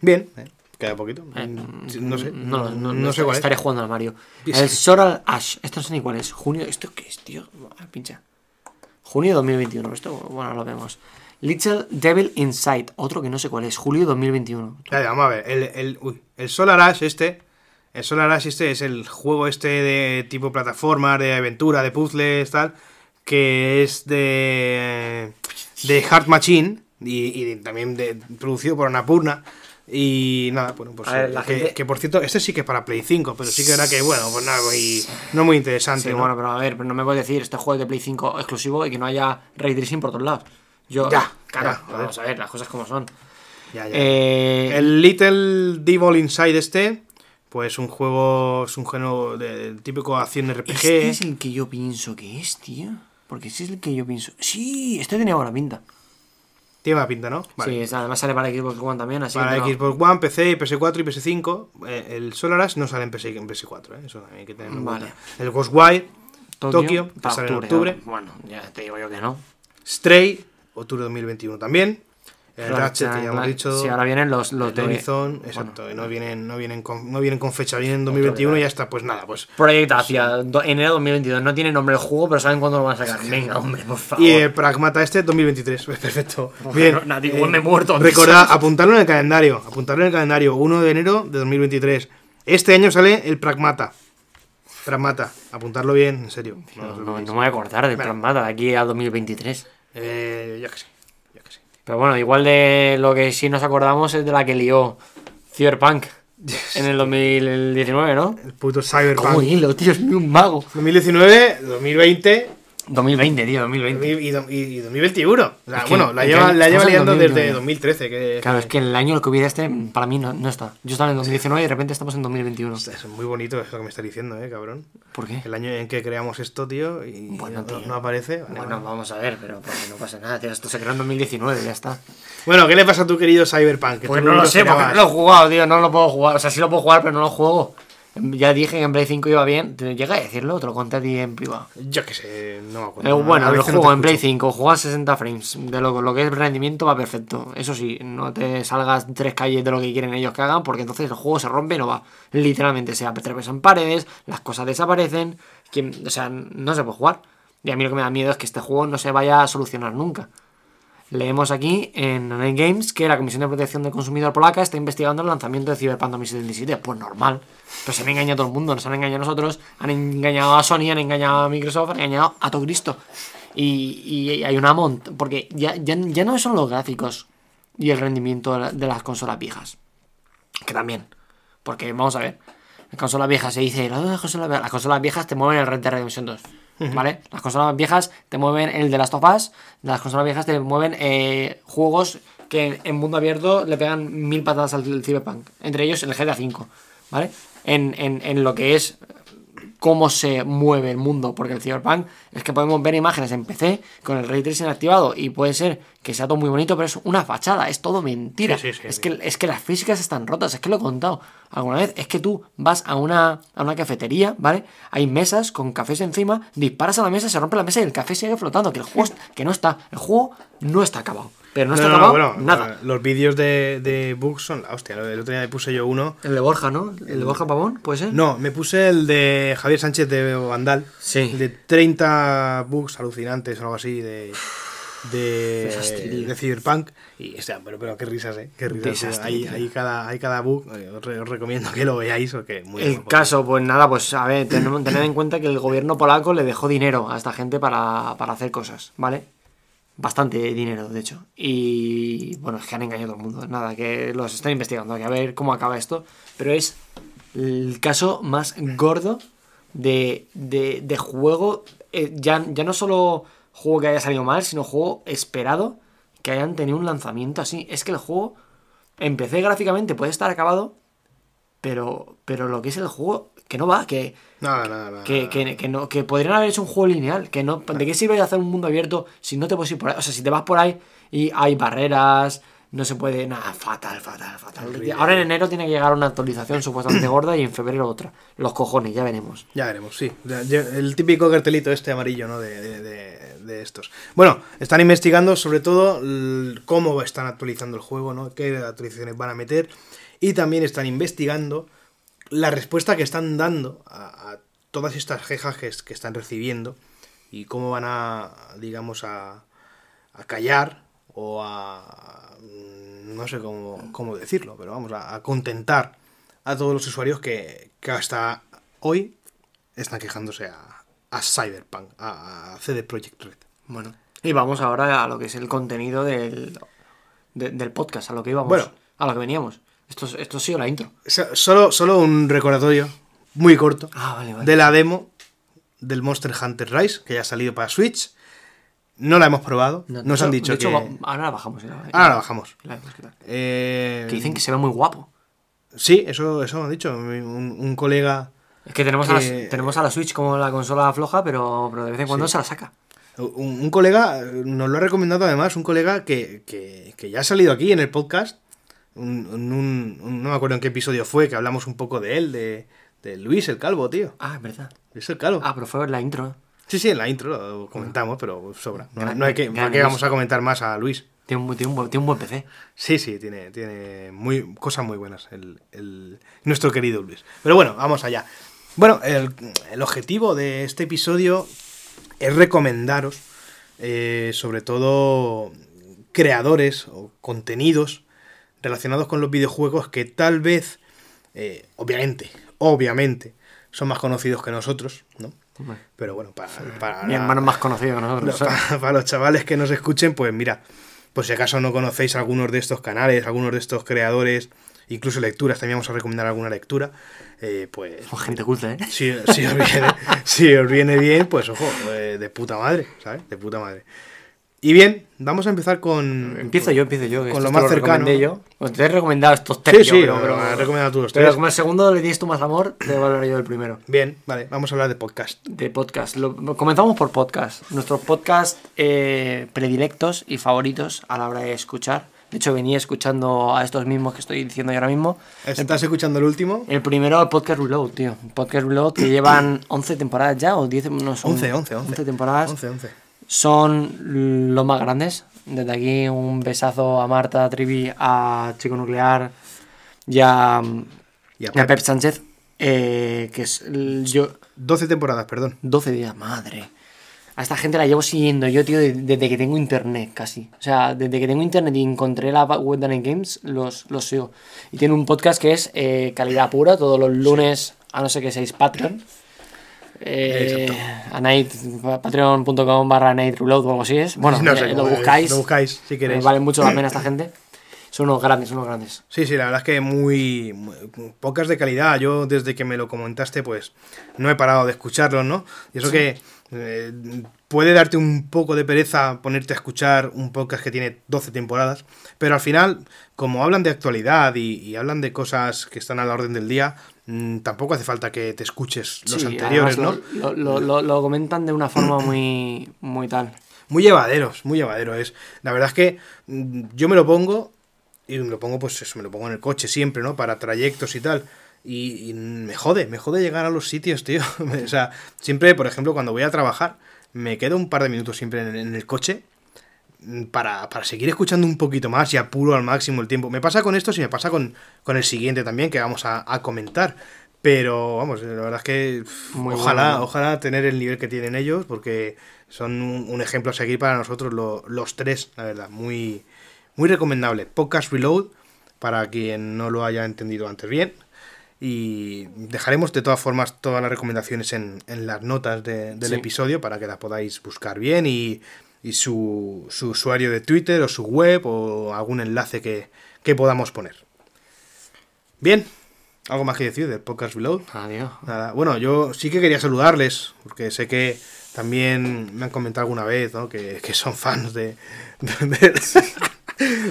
Bien, eh, queda poquito. Eh, no sé. No, no, no sé cuál es. Estaré jugando al Mario. El Soral Ash. Esto no sé ni cuál es. Junio. ¿Esto qué es, tío? Pincha. Junio 2021. Esto, bueno, lo vemos. Little Devil Inside. Otro que no sé cuál es. Julio 2021. Ya, ya, vamos a ver. El, el, uy, el Solar Ash este. El Solar Ash este es el juego este de tipo plataforma, de aventura, de puzzles, tal. Que es de. de Heart Machine. Y, y también de, producido por Annapurna. Y nada, bueno, pues. A ver, eh, la que, gente- que, por cierto, este sí que es para Play 5, pero sí que era que, bueno, pues nada, muy, no muy interesante. Sí, ¿no? bueno, pero a ver, pero no me puedes decir este juego es de Play 5 exclusivo y que no haya Ray Tracing por todos lados. Yo, Ya, claro, ya, joder. vamos a ver, las cosas como son. Ya, ya. Eh, El Little Devil Inside este, pues un juego, es un género de típico acción RPG. Este es el que yo pienso que es, tío. Porque ese es el que yo pienso. Sí, este tenía buena pinta. Tiene mala pinta, ¿no? Vale. Sí, además sale para Xbox One también, así Para que no- Xbox One, PC, PS4 y PS5. eh, el Solar Ash no sale en, PS, en PS4, ¿eh? eso también hay que tenerlo en Vale. cuenta. El Ghostwire, Tokio, para sale en octubre. octubre. ¿no? Bueno, ya te digo yo que no. Stray, octubre 2021 también. El Claro, Ratchet, que ya hemos claro, dicho. Sí, ahora vienen los, los de Horizon, exacto. y no, vienen, no, vienen con, no vienen con fecha, vienen en 2021 y ya está, pues nada, pues. Project hacia enero de 2022. No tiene nombre el juego, pero saben cuándo lo van a sacar. Venga, hombre, por favor. Y el Pragmata este, 2023. Pues perfecto. Bien. no, nadie, igual me he muerto. Recordad, apuntarlo en el calendario. Apuntarlo en el calendario. 1 de enero de 2023. Este año sale el Pragmata. Pragmata. Apuntarlo bien, en serio. No, me voy a acordar del Bueno. Pragmata de aquí a 2023. Eh, ya que sí. Ya que sí. Pero bueno, igual de lo que sí nos acordamos es de la que lió Cyberpunk en el 2019, ¿no? El puto ¿Cómo Cyberpunk. hilo, tío? Es un mago. 2019, 2020 2020, tío, 2020. y, do- y- y 2021. O sea, Es que- bueno, la lleva, la lleva liando 2021 desde ya. 2013. Que, Claro, es que el año que hubiera este, para mí no, no está. Yo estaba en 2019 y de repente estamos en 2021. Es muy bonito eso que me estás diciendo, eh, cabrón. ¿Por qué? El año en que creamos esto, tío, y Bueno, no, tío. no aparece. vale, Bueno, vale. vamos a ver, pero porque no pasa nada, tío. Esto se creó en 2019, ya está. Bueno, ¿qué le pasa a tu querido Cyberpunk? Que Pues no lo sé, porque no lo he jugado, tío. No lo puedo jugar. O sea, sí lo puedo jugar, pero no lo juego. Ya dije que en Play 5 iba bien. Te llega a decirlo, te lo conté a ti en privado. Yo qué sé, no me acuerdo. Eh, bueno, el no juego en Play escucho. 5, juega a 60 frames. De lo, lo que es rendimiento va perfecto. Eso sí, no te salgas tres calles de lo que quieren ellos que hagan, porque entonces el juego se rompe y no va. Literalmente se atraviesan paredes, las cosas desaparecen. quien- o sea, no se puede jugar. Y a mí lo que me da miedo es que este juego no se vaya a solucionar nunca. Leemos aquí en Online Games que la Comisión de Protección del Consumidor polaca está investigando el lanzamiento de Cyberpunk 2077. Pues normal. Pero se han engañado a todo el mundo, nos han engañado a nosotros, han engañado a Sony, han engañado a Microsoft, han engañado a todo Cristo. Y, y hay una mont... Porque ya, ya, ya no son los gráficos y el rendimiento de, la- de las consolas viejas. Que también. Porque vamos a ver. Las consolas viejas se dice, "Ah, las consolas, las consolas viejas te mueven el Red Dead Redemption 2. ¿Vale? Las consolas viejas te mueven el de Last of Us. Las consolas viejas te mueven eh, juegos que en mundo abierto le pegan mil patadas al Cyberpunk. Entre ellos el GTA V. ¿Vale? En, en, en lo que es cómo se mueve el mundo, porque el Cyberpunk es que podemos ver imágenes en PC con el Ray Tracing activado y puede ser que sea todo muy bonito, pero es una fachada, es todo mentira. Sí, sí, sí, es. Que, es que las físicas están rotas, es que lo he contado alguna vez, es que tú vas a una, a una cafetería, ¿vale? Hay mesas con cafés encima, disparas a la mesa, se rompe la mesa y el café sigue flotando, que el juego, que no está, el juego no está acabado. Pero no está No, no, acabado bueno, nada. eh, Los vídeos de, de bugs son la hostia. El otro día me puse yo uno. El de Borja, ¿no? El de Borja Pavón, ¿puede ser? No, me puse el de Javier Sánchez de Vandal. Sí. El de 30 bugs alucinantes o algo así de. De, de Cyberpunk. Y, o sea, pero, pero qué risas, eh. Qué risas. Desastre, Hay, hay cada, hay cada bug. eh, Os, re- os recomiendo que lo veáis porque muy El caso, pues nada, pues a ver, tened en cuenta que el gobierno polaco le dejó dinero a esta gente para, para hacer cosas, ¿vale? Bastante dinero, de hecho. Y bueno, es que han engañado a todo el mundo. Nada, que los están investigando, que a ver cómo acaba esto. Pero es el caso más gordo de, de, de juego. eh, ya, ya no solo juego que haya salido mal, sino juego esperado que hayan tenido un lanzamiento así. Es que el juego, empecé gráficamente, puede estar acabado, pero, pero lo que es el juego, que no va, que, Nada, nada, nada. que, que, que no, que podrían haber hecho un juego lineal. Que no, ¿De qué sirve hacer un mundo abierto si no te puedes ir por ahí? O sea, si te vas por ahí y hay barreras, no se puede. Nada, fatal, fatal, fatal. Ahora en enero tiene que llegar una actualización supuestamente gorda y en febrero otra. Los cojones, ya veremos. Ya veremos, sí. El típico cartelito este amarillo, ¿no? De, de- de- de estos. Bueno, están investigando sobre todo cómo están actualizando el juego, ¿no? Qué actualizaciones van a meter. Y también están investigando la respuesta que están dando a, a todas estas quejas que, es- que están recibiendo y cómo van a, digamos, a, a callar o a... mm, no sé cómo, cómo decirlo, pero vamos, a, a contentar a todos los usuarios que, que hasta hoy están quejándose a, a Cyberpunk, a, a CD Projekt Red. Bueno. Y vamos ahora a lo que es el contenido del, de- del podcast, a lo que íbamos. Bueno. A lo que veníamos. Esto, es- esto ha sido la intro. So- Solo, solo un recordatorio muy corto Ah, vale, vale. de la demo del Monster Hunter Rise, que ya ha salido para Switch. No la hemos probado. No, Nos han dicho de que... ahora la bajamos. y la- Ahora la bajamos. la vemos. Eh, Que dicen que se ve muy guapo. Sí, eso, eso me han dicho. Un, un colega... Es que tenemos, A, la, tenemos a la Switch como la consola floja, pero, pero de vez en cuando se la saca. Un, un colega eh, nos lo ha recomendado además, un colega que, que- que ya ha salido aquí en el podcast. Un- un- no me acuerdo en qué episodio fue, que hablamos un poco de él, de, de Luis el Calvo, tío. Ah, es verdad. Luis el Calvo. Ah, pero fue la intro. Sí, sí, en la intro lo comentamos, pero sobra. No, Gran- no hay que, gran ¿para qué Luis. vamos a comentar más a Luis? Tiene un, tiene un, tiene un buen PC. Sí, sí, tiene, tiene muy, cosas muy buenas el, el- nuestro querido Luis. Pero bueno, vamos allá. Bueno, el, el objetivo de este episodio es recomendaros, eh, sobre todo, creadores o contenidos relacionados con los videojuegos que tal vez, eh, obviamente, obviamente, son más conocidos que nosotros, ¿no? Pero bueno, para, para Mi la- hermano es más conocido que nosotros. para, para los chavales que nos escuchen, pues mira, por si acaso no conocéis algunos de estos canales, algunos de estos creadores, incluso lecturas, también vamos a recomendar alguna lectura, eh, pues Son gente culta, ¿eh? si, si os viene, si os viene bien, pues ojo, eh, de puta madre, ¿sabes? De puta madre. Y bien, vamos a empezar con... Empiezo yo, empiezo yo. que con lo más lo cercano. yo. Pues te he recomendado estos Sí, tres, sí, yo, pero, pero, pero, has recomendado tú los pero tres. como el segundo le tienes tú más amor, te voy a hablar yo del primero. Bien, vale, vamos a hablar de podcast. De podcast. Lo- comenzamos por podcast. Nuestros podcast eh, predilectos y favoritos a la hora de escuchar. De hecho, venía escuchando a estos mismos que estoy diciendo yo ahora mismo. ¿Estás escuchando el último? El primero, el Podcast Reload, tío. Podcast Reload que llevan 11 temporadas ya, o 10, no son 11, 11, 11. 11 temporadas. 11, 11. Son los más grandes. Desde aquí un besazo a Marta, a Trivi, a Chico Nuclear y a, Y a y a Pep. Sánchez. eh, que es yo 12 temporadas, perdón. 12 días, madre. A esta gente la llevo siguiendo yo, tío, de- desde que tengo internet, casi. O sea, desde que tengo internet y encontré la web de Night Games, los, los sigo. Y tiene un podcast que es eh, calidad pura, todos los lunes, a no ser que seáis Patreon. Eh, patreon.com barra night reload o algo así es. Bueno, No sé eh, lo buscáis. Lo buscáis, si eh, queréis. vale mucho la pena esta gente. Son unos grandes, son unos grandes. Sí, sí, la verdad es que muy, muy- pocas de calidad. Yo desde que me lo comentaste, pues no he parado de escucharlos, ¿no? Y eso que eh, puede darte un poco de pereza ponerte a escuchar un podcast que tiene 12 temporadas, pero al final, como hablan de actualidad y, y hablan de cosas que están a la orden del día, tampoco hace falta que te escuches los Sí, anteriores, ¿no? Lo, lo- lo- lo comentan de una forma muy, muy tal. Muy llevaderos, muy llevaderos. Es, la verdad es que mm, yo me lo pongo y me lo pongo, pues eso, me lo pongo en el coche siempre, ¿no? Para trayectos y tal. Y, y me jode, me jode llegar a los sitios, tío. o sea, siempre, por ejemplo, cuando voy a trabajar, me quedo un par de minutos siempre en, en el coche mm, para, para seguir escuchando un poquito más y apuro al máximo el tiempo. Me pasa con esto y me pasa con, con el siguiente también, que vamos a, a comentar. Pero vamos, la verdad es que Muy ojalá, bueno. ojalá tener el nivel que tienen ellos, porque son un, un ejemplo a seguir para nosotros lo- los tres, la verdad. Muy, muy recomendable. Podcast Reload, para quien no lo haya entendido antes bien. Y dejaremos de todas formas todas las recomendaciones en, en las notas de- del Sí. episodio para que las podáis buscar bien y, y su, su usuario de Twitter o su web o algún enlace que, que podamos poner. Bien, algo más que decir del Podcast Reload. Adiós. Nada, bueno, yo sí que quería saludarles, porque sé que también me han comentado alguna vez, ¿no? Que, que son fans de, de, de-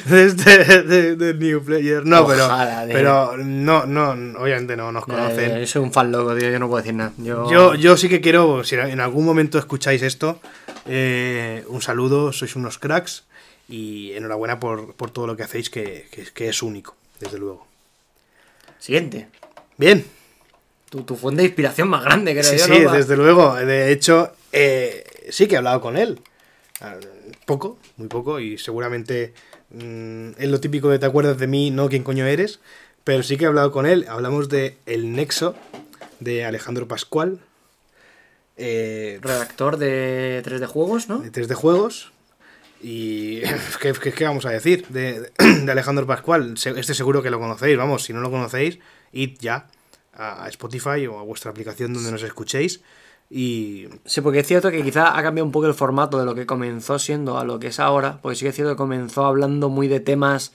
de este New Player. No, pero, Ojalá, pero no, no, obviamente no nos conocen. Eh, yo soy un fan loco, tío, yo no puedo decir nada. Yo, Yo, yo sí que quiero, si en algún momento escucháis esto, eh, un saludo, sois unos cracks Y enhorabuena por, por todo lo que hacéis, que, que- que es único, desde luego. Siguiente. Bien, Tu, tu fuente de inspiración más grande, creo sí, yo, sí, desde luego. De hecho, eh, sí que he hablado con él. Ah, Poco, muy poco, y seguramente mm, es lo típico de te acuerdas de mí, no quién coño eres. Pero sí que he hablado con él. Hablamos de El Nexo, de Alejandro Pascual. Eh, Redactor de 3D Juegos, ¿no? de 3D Juegos. Y ¿qué, qué- qué vamos a decir de, de Alejandro Pascual? Este seguro que lo conocéis, vamos, si no lo conocéis, id ya a Spotify o a vuestra aplicación donde nos escuchéis. Y Sí, porque es cierto que quizá ha cambiado un poco el formato de lo que comenzó siendo a lo que es ahora, porque sí que es cierto que comenzó hablando muy de temas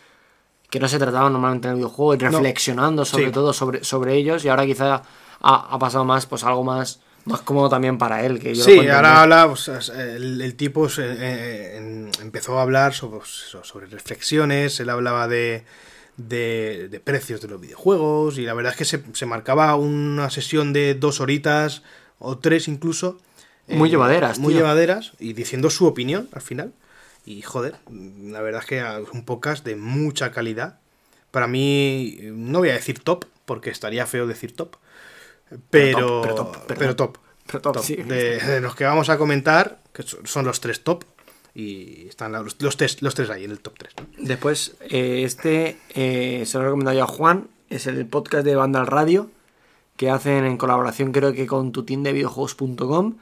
que no se trataban normalmente en el videojuego, y reflexionando sobre Sí. todo sobre, sobre ellos, y ahora quizá ha, ha pasado más, pues algo más, más cómodo también para él. Que yo sí, ahora habla, pues, es- el, el tipo se- eh, empezó a hablar sobre, sobre reflexiones, él hablaba de, de, de precios de los videojuegos y la verdad es que se, se marcaba una sesión de dos horitas o tres incluso. eh, Muy llevaderas, Muy tío. llevaderas y diciendo su opinión al final. Y joder, la verdad es que es un podcast de mucha calidad. Para mí, no voy a decir top, porque estaría feo decir top. Pero, Pero top, pero top, pero top. Pero top, Top. sí. De, de los que vamos a comentar, que son los tres top, y están los, los tres, los tres ahí en el top 3. Después, eh, este eh, se lo he recomendado yo a Juan, es el podcast de Banda al Radio, que hacen en colaboración creo que con tu tienda de videojuegos.com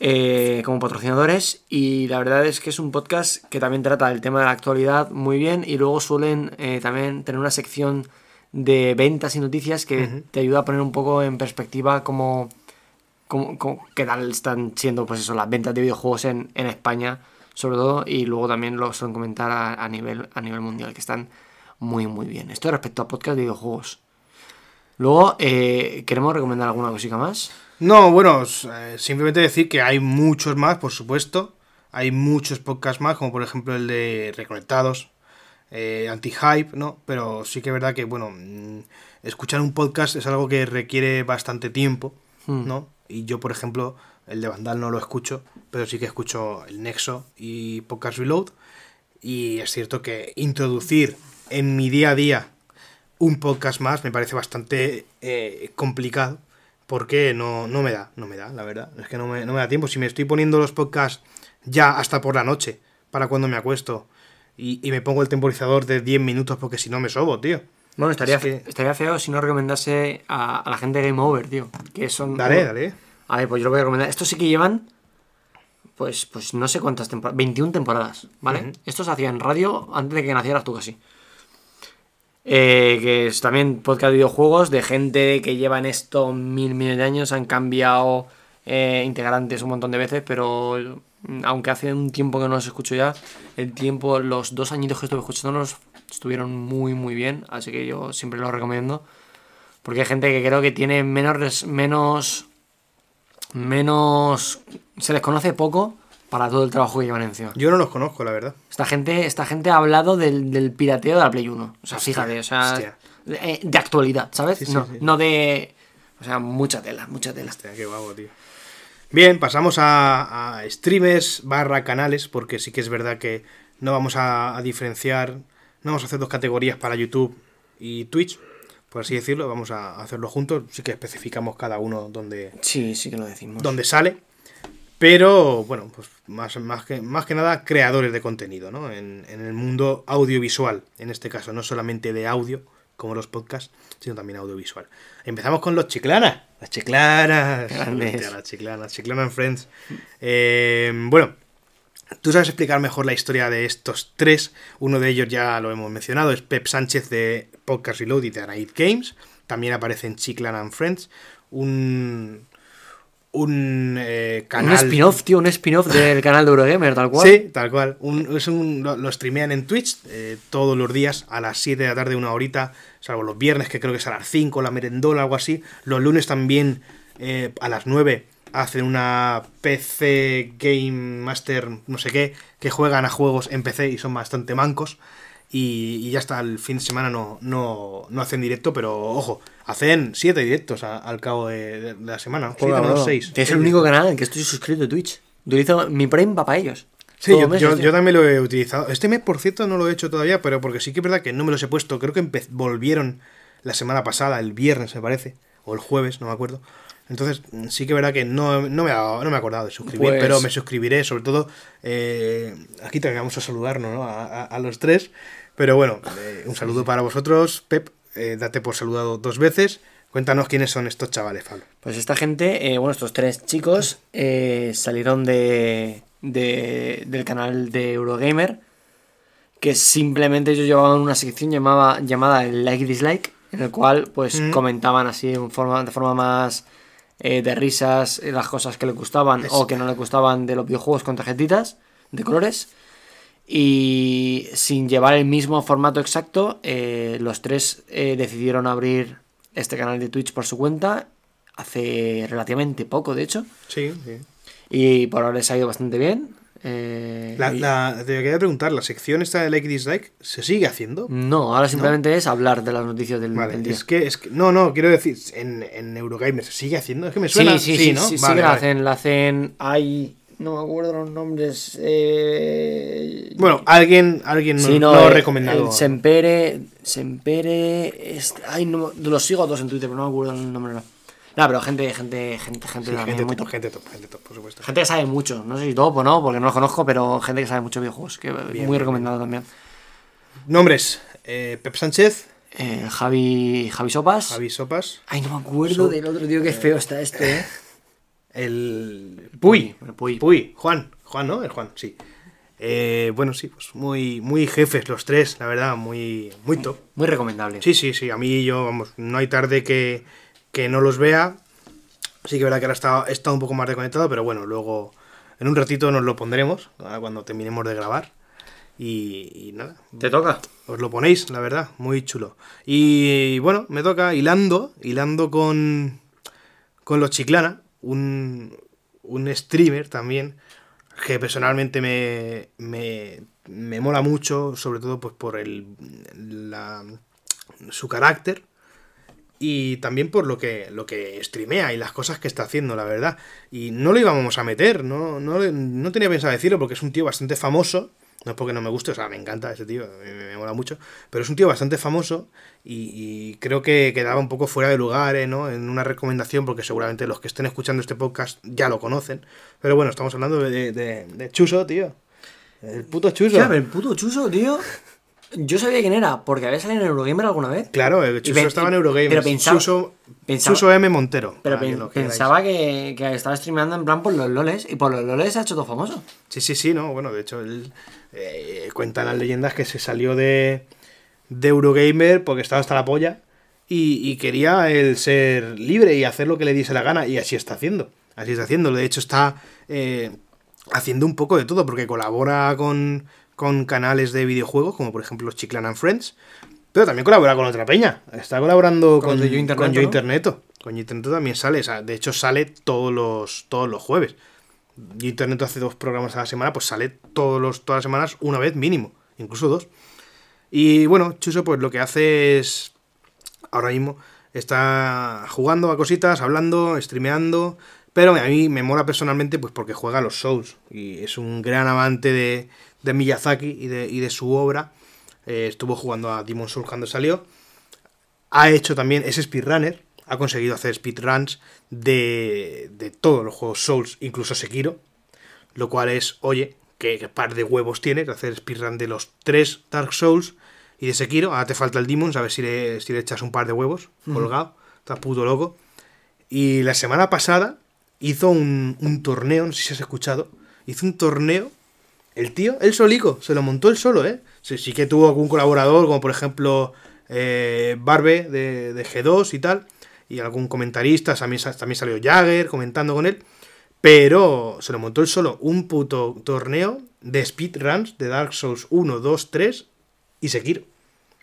eh, como patrocinadores y la verdad es que es un podcast que también trata el tema de la actualidad muy bien y luego suelen eh, también tener una sección de ventas y noticias que te ayuda a poner un poco en perspectiva cómo, cómo- cómo- qué tal están siendo pues eso las ventas de videojuegos en, en España sobre todo y luego también lo suelen comentar a, a nivel a nivel mundial que están muy muy bien. Esto respecto a podcast de videojuegos. Luego eh, queremos recomendar alguna cosita más No, bueno, eh, simplemente decir que hay muchos más, por supuesto. Hay muchos podcasts más, como por ejemplo el de Reconectados, eh, Anti-Hype, ¿no? Pero sí que es verdad que, bueno, mm, escuchar un podcast es algo que requiere bastante tiempo, Hmm. ¿no? Y yo, por ejemplo, el de Vandal no lo escucho, pero sí que escucho el Nexo y Podcast Reload. Y es cierto que introducir en mi día a día un podcast más me parece bastante eh, complicado porque no, no me da, no me da, la verdad. Es que no me, no me da tiempo. Si me estoy poniendo los podcasts ya hasta por la noche, para cuando me acuesto, y, y me pongo el temporizador de 10 minutos porque si no me sobo, tío. Bueno, estaría, Es que- fe- estaría feo si no recomendase a, a la gente de Game Over, tío. Que son. Dale, dale. A ver, pues yo lo voy a recomendar. Estos sí que llevan. Pues, pues no sé cuántas temporadas. 21 temporadas, ¿vale? Ujú. Esto se hacía en radio antes de que nacieras tú casi. Eh, que es también podcast de videojuegos de gente que lleva en esto mil millones de años. Han cambiado eh, integrantes un montón de veces, pero aunque hace un tiempo que no los escucho ya, el tiempo, los dos añitos que estuve escuchándolos estuvieron muy, muy bien. Así que yo siempre los recomiendo. Porque hay gente que creo que tiene menos, menos menos se les conoce poco para todo el trabajo que llevan encima. Yo no los conozco, la verdad. Esta gente, esta gente ha hablado del, del pirateo de la Play 1. O sea, Hostia, fíjate, o sea, hostia. de, de actualidad, ¿sabes? Sí, sí, no, sí. no de. O sea, mucha tela, mucha tela. Hostia, qué guapo, tío. Bien, pasamos a, a streamers barra canales, porque sí que es verdad que no vamos a, a diferenciar, no vamos a hacer dos categorías para YouTube y Twitch, por así decirlo, vamos a hacerlo juntos, sí que especificamos cada uno donde, Sí, sí que lo decimos. donde sale, pero bueno, pues más, más, que, más que nada creadores de contenido, ¿no? En, en el mundo audiovisual, en este caso, no solamente de audio, como los podcasts, sino también audiovisual. Empezamos con los chiclanas. Las chiclanas. Hostia, las chiclanas. Chiclana and Friends. Eh, bueno, tú sabes explicar mejor la historia de estos tres. Uno de ellos ya lo hemos mencionado, es Pep Sánchez de Podcast Reload y de Night Games. También aparece en Chiclana and Friends. Un. Un eh, Un canal. spin-off, tío, un spin-off del canal de Eurogamer, tal cual. Sí, tal cual. Un- es un- lo, lo streamean en Twitch eh, todos los días a las 7 de la tarde, una horita, salvo los viernes, que creo que es a las 5, la merendola, algo así. Los lunes también eh, a las 9 hacen una PC Game Master, no sé qué, que juegan a juegos en PC y son bastante mancos. Y, y ya hasta el fin de semana no, no, no hacen directo, pero ojo, hacen 7 directos a- al cabo de, de la semana. Joder, Siete, no, seis. Es el único canal en que estoy suscrito a Twitch. Utilizo mi Prime va para ellos. Sí, Todo yo, meses, yo- tío. yo también lo he utilizado. Este mes, por cierto, no lo he hecho todavía, pero porque sí que es verdad que no me los he puesto. Creo que volvieron la semana pasada, el viernes, me parece, o el jueves, no me acuerdo. Entonces, sí que es verdad que no, no, me, ha, no me he acordado de suscribir, Pues- pero me suscribiré, sobre todo. eh, aquí te vamos a saludarnos, ¿no? A, a- a los tres. Pero bueno, eh, un saludo para vosotros, Pep. eh, date por saludado dos veces. Cuéntanos quiénes son estos chavales, Pablo. Pues esta gente, eh, bueno, estos tres chicos eh, salieron de, de- del canal de Eurogamer, que simplemente ellos llevaban una sección llamada, llamada el Like Dislike, en el cual pues Mm. comentaban así en forma, de forma más eh, de risas las cosas que les gustaban Es- o que no les gustaban de los videojuegos con tarjetitas de colores. Y sin llevar el mismo formato exacto, eh, los tres eh, decidieron abrir este canal de Twitch por su cuenta hace relativamente poco, de hecho. Sí, sí. Y por ahora les ha ido bastante bien. eh, La, y- la- te quería preguntar, ¿la sección esta de like dislike se sigue haciendo? No, ahora simplemente es hablar de las noticias del, Vale, del día. es que, es que. No, no, quiero decir, en, en Eurogamer se sigue haciendo. Es que me suena. sí, sí, sí, ¿no? sí, sí Vale, que la hacen, la hacen. Hay. No me acuerdo los nombres. eh, Bueno, alguien, alguien Sí, no, no, lo ha el- recomendado. el Sempere. Sempere. este- ay, no, los sigo a todos en Twitter, pero no me acuerdo el nombre. No, no pero gente, gente, gente, gente, Sí, gente, muy top, gente top, gente top, por supuesto. Gente que sabe mucho, no sé si top o no, porque no los conozco, pero gente que sabe mucho de videojuegos, que muy bien, recomendado también. Nombres: eh, Pep Sánchez, Eh, Javi, Javi Sopas. Javi Sopas, Ay, no me acuerdo So- del otro tío, qué feo está este, eh. El. Puy. Puy. Puy, Juan. Juan, ¿no? El Juan, sí. Eh, bueno, sí, pues muy, muy jefes los tres, la verdad, muy, muy top. Muy recomendable. Sí, sí, sí. A mí yo, vamos, no hay tarde que, que no los vea. Sí que es verdad que ahora está, he estado un poco más desconectado, pero bueno, luego en un ratito nos lo pondremos, ahora cuando terminemos de grabar. Y, y nada, ¿Te toca? os lo ponéis, la verdad, muy chulo. Y bueno, me toca hilando, hilando con, con los Chiclana, un, un streamer también, que personalmente me, me, me mola mucho, sobre todo pues por el, la, su carácter y también por lo que, lo que streamea y las cosas que está haciendo, la verdad. Y no lo íbamos a meter, no, no, no tenía pensado decirlo porque es un tío bastante famoso. No es porque no me guste, o sea, me encanta ese tío, me, mola mucho. Pero es un tío bastante famoso y, creo que quedaba un poco fuera de lugar, ¿eh, ¿no? En una recomendación, porque seguramente los que estén escuchando este podcast ya lo conocen. Pero bueno, estamos hablando de, de, de Chuso, tío. El puto Chuso. Pero el puto Chuso, tío. Yo sabía quién era, porque había salido en Eurogamer alguna vez. Claro, Chuso pe- estaba en Eurogamer. pero pensaba- Chuso, pensaba- Chuso M. Montero. Pero que pensaba que, que estaba streameando en plan por los loles, y por los loles se ha hecho todo famoso. Sí, sí, sí, no, bueno, de hecho, él, eh, cuentan las leyendas que se salió de, de Eurogamer porque estaba hasta la polla y, y quería el ser libre y hacer lo que le diese la gana y así está haciendo, así está haciendo, de hecho está eh, haciendo un poco de todo porque colabora con, con canales de videojuegos como por ejemplo Chiclan and Friends, pero también colabora con otra peña, está colaborando Con con, Yo Interneto, con Yo ¿no? Interneto. Con Yo Interneto también sale, o sea, de hecho sale todos los, todos los jueves. Yo Internet hace dos programas a la semana, pues sale todos los, todas las semanas una vez mínimo, incluso dos. Y bueno, Chuso pues lo que hace es, ahora mismo, está jugando a cositas, hablando, streameando, pero a mí me mola personalmente pues porque juega a los Souls y es un gran amante de, de Miyazaki y de, y de su obra. Eh, estuvo jugando a Demon Souls cuando salió. Ha hecho también, es speedrunner, ha conseguido hacer speedruns de, de todos los juegos Souls, incluso Sekiro, lo cual es, oye, que par de huevos tienes de hacer speedrun de los tres Dark Souls y de Sekiro. Ahora te falta el Demons, a ver si le, si le echas un par de huevos colgado. Estás puto loco. Y la semana pasada hizo un, un torneo, no sé si has escuchado, hizo un torneo. El tío, él solico, se lo montó él solo, ¿eh? Sí, sí que tuvo algún colaborador, como por ejemplo eh, Barbe de, de G2 y tal, y algún comentarista, también, también salió Jagger comentando con él, pero se lo montó él solo, un puto torneo de speedruns de Dark Souls 1, 2, 3 y Sekiro.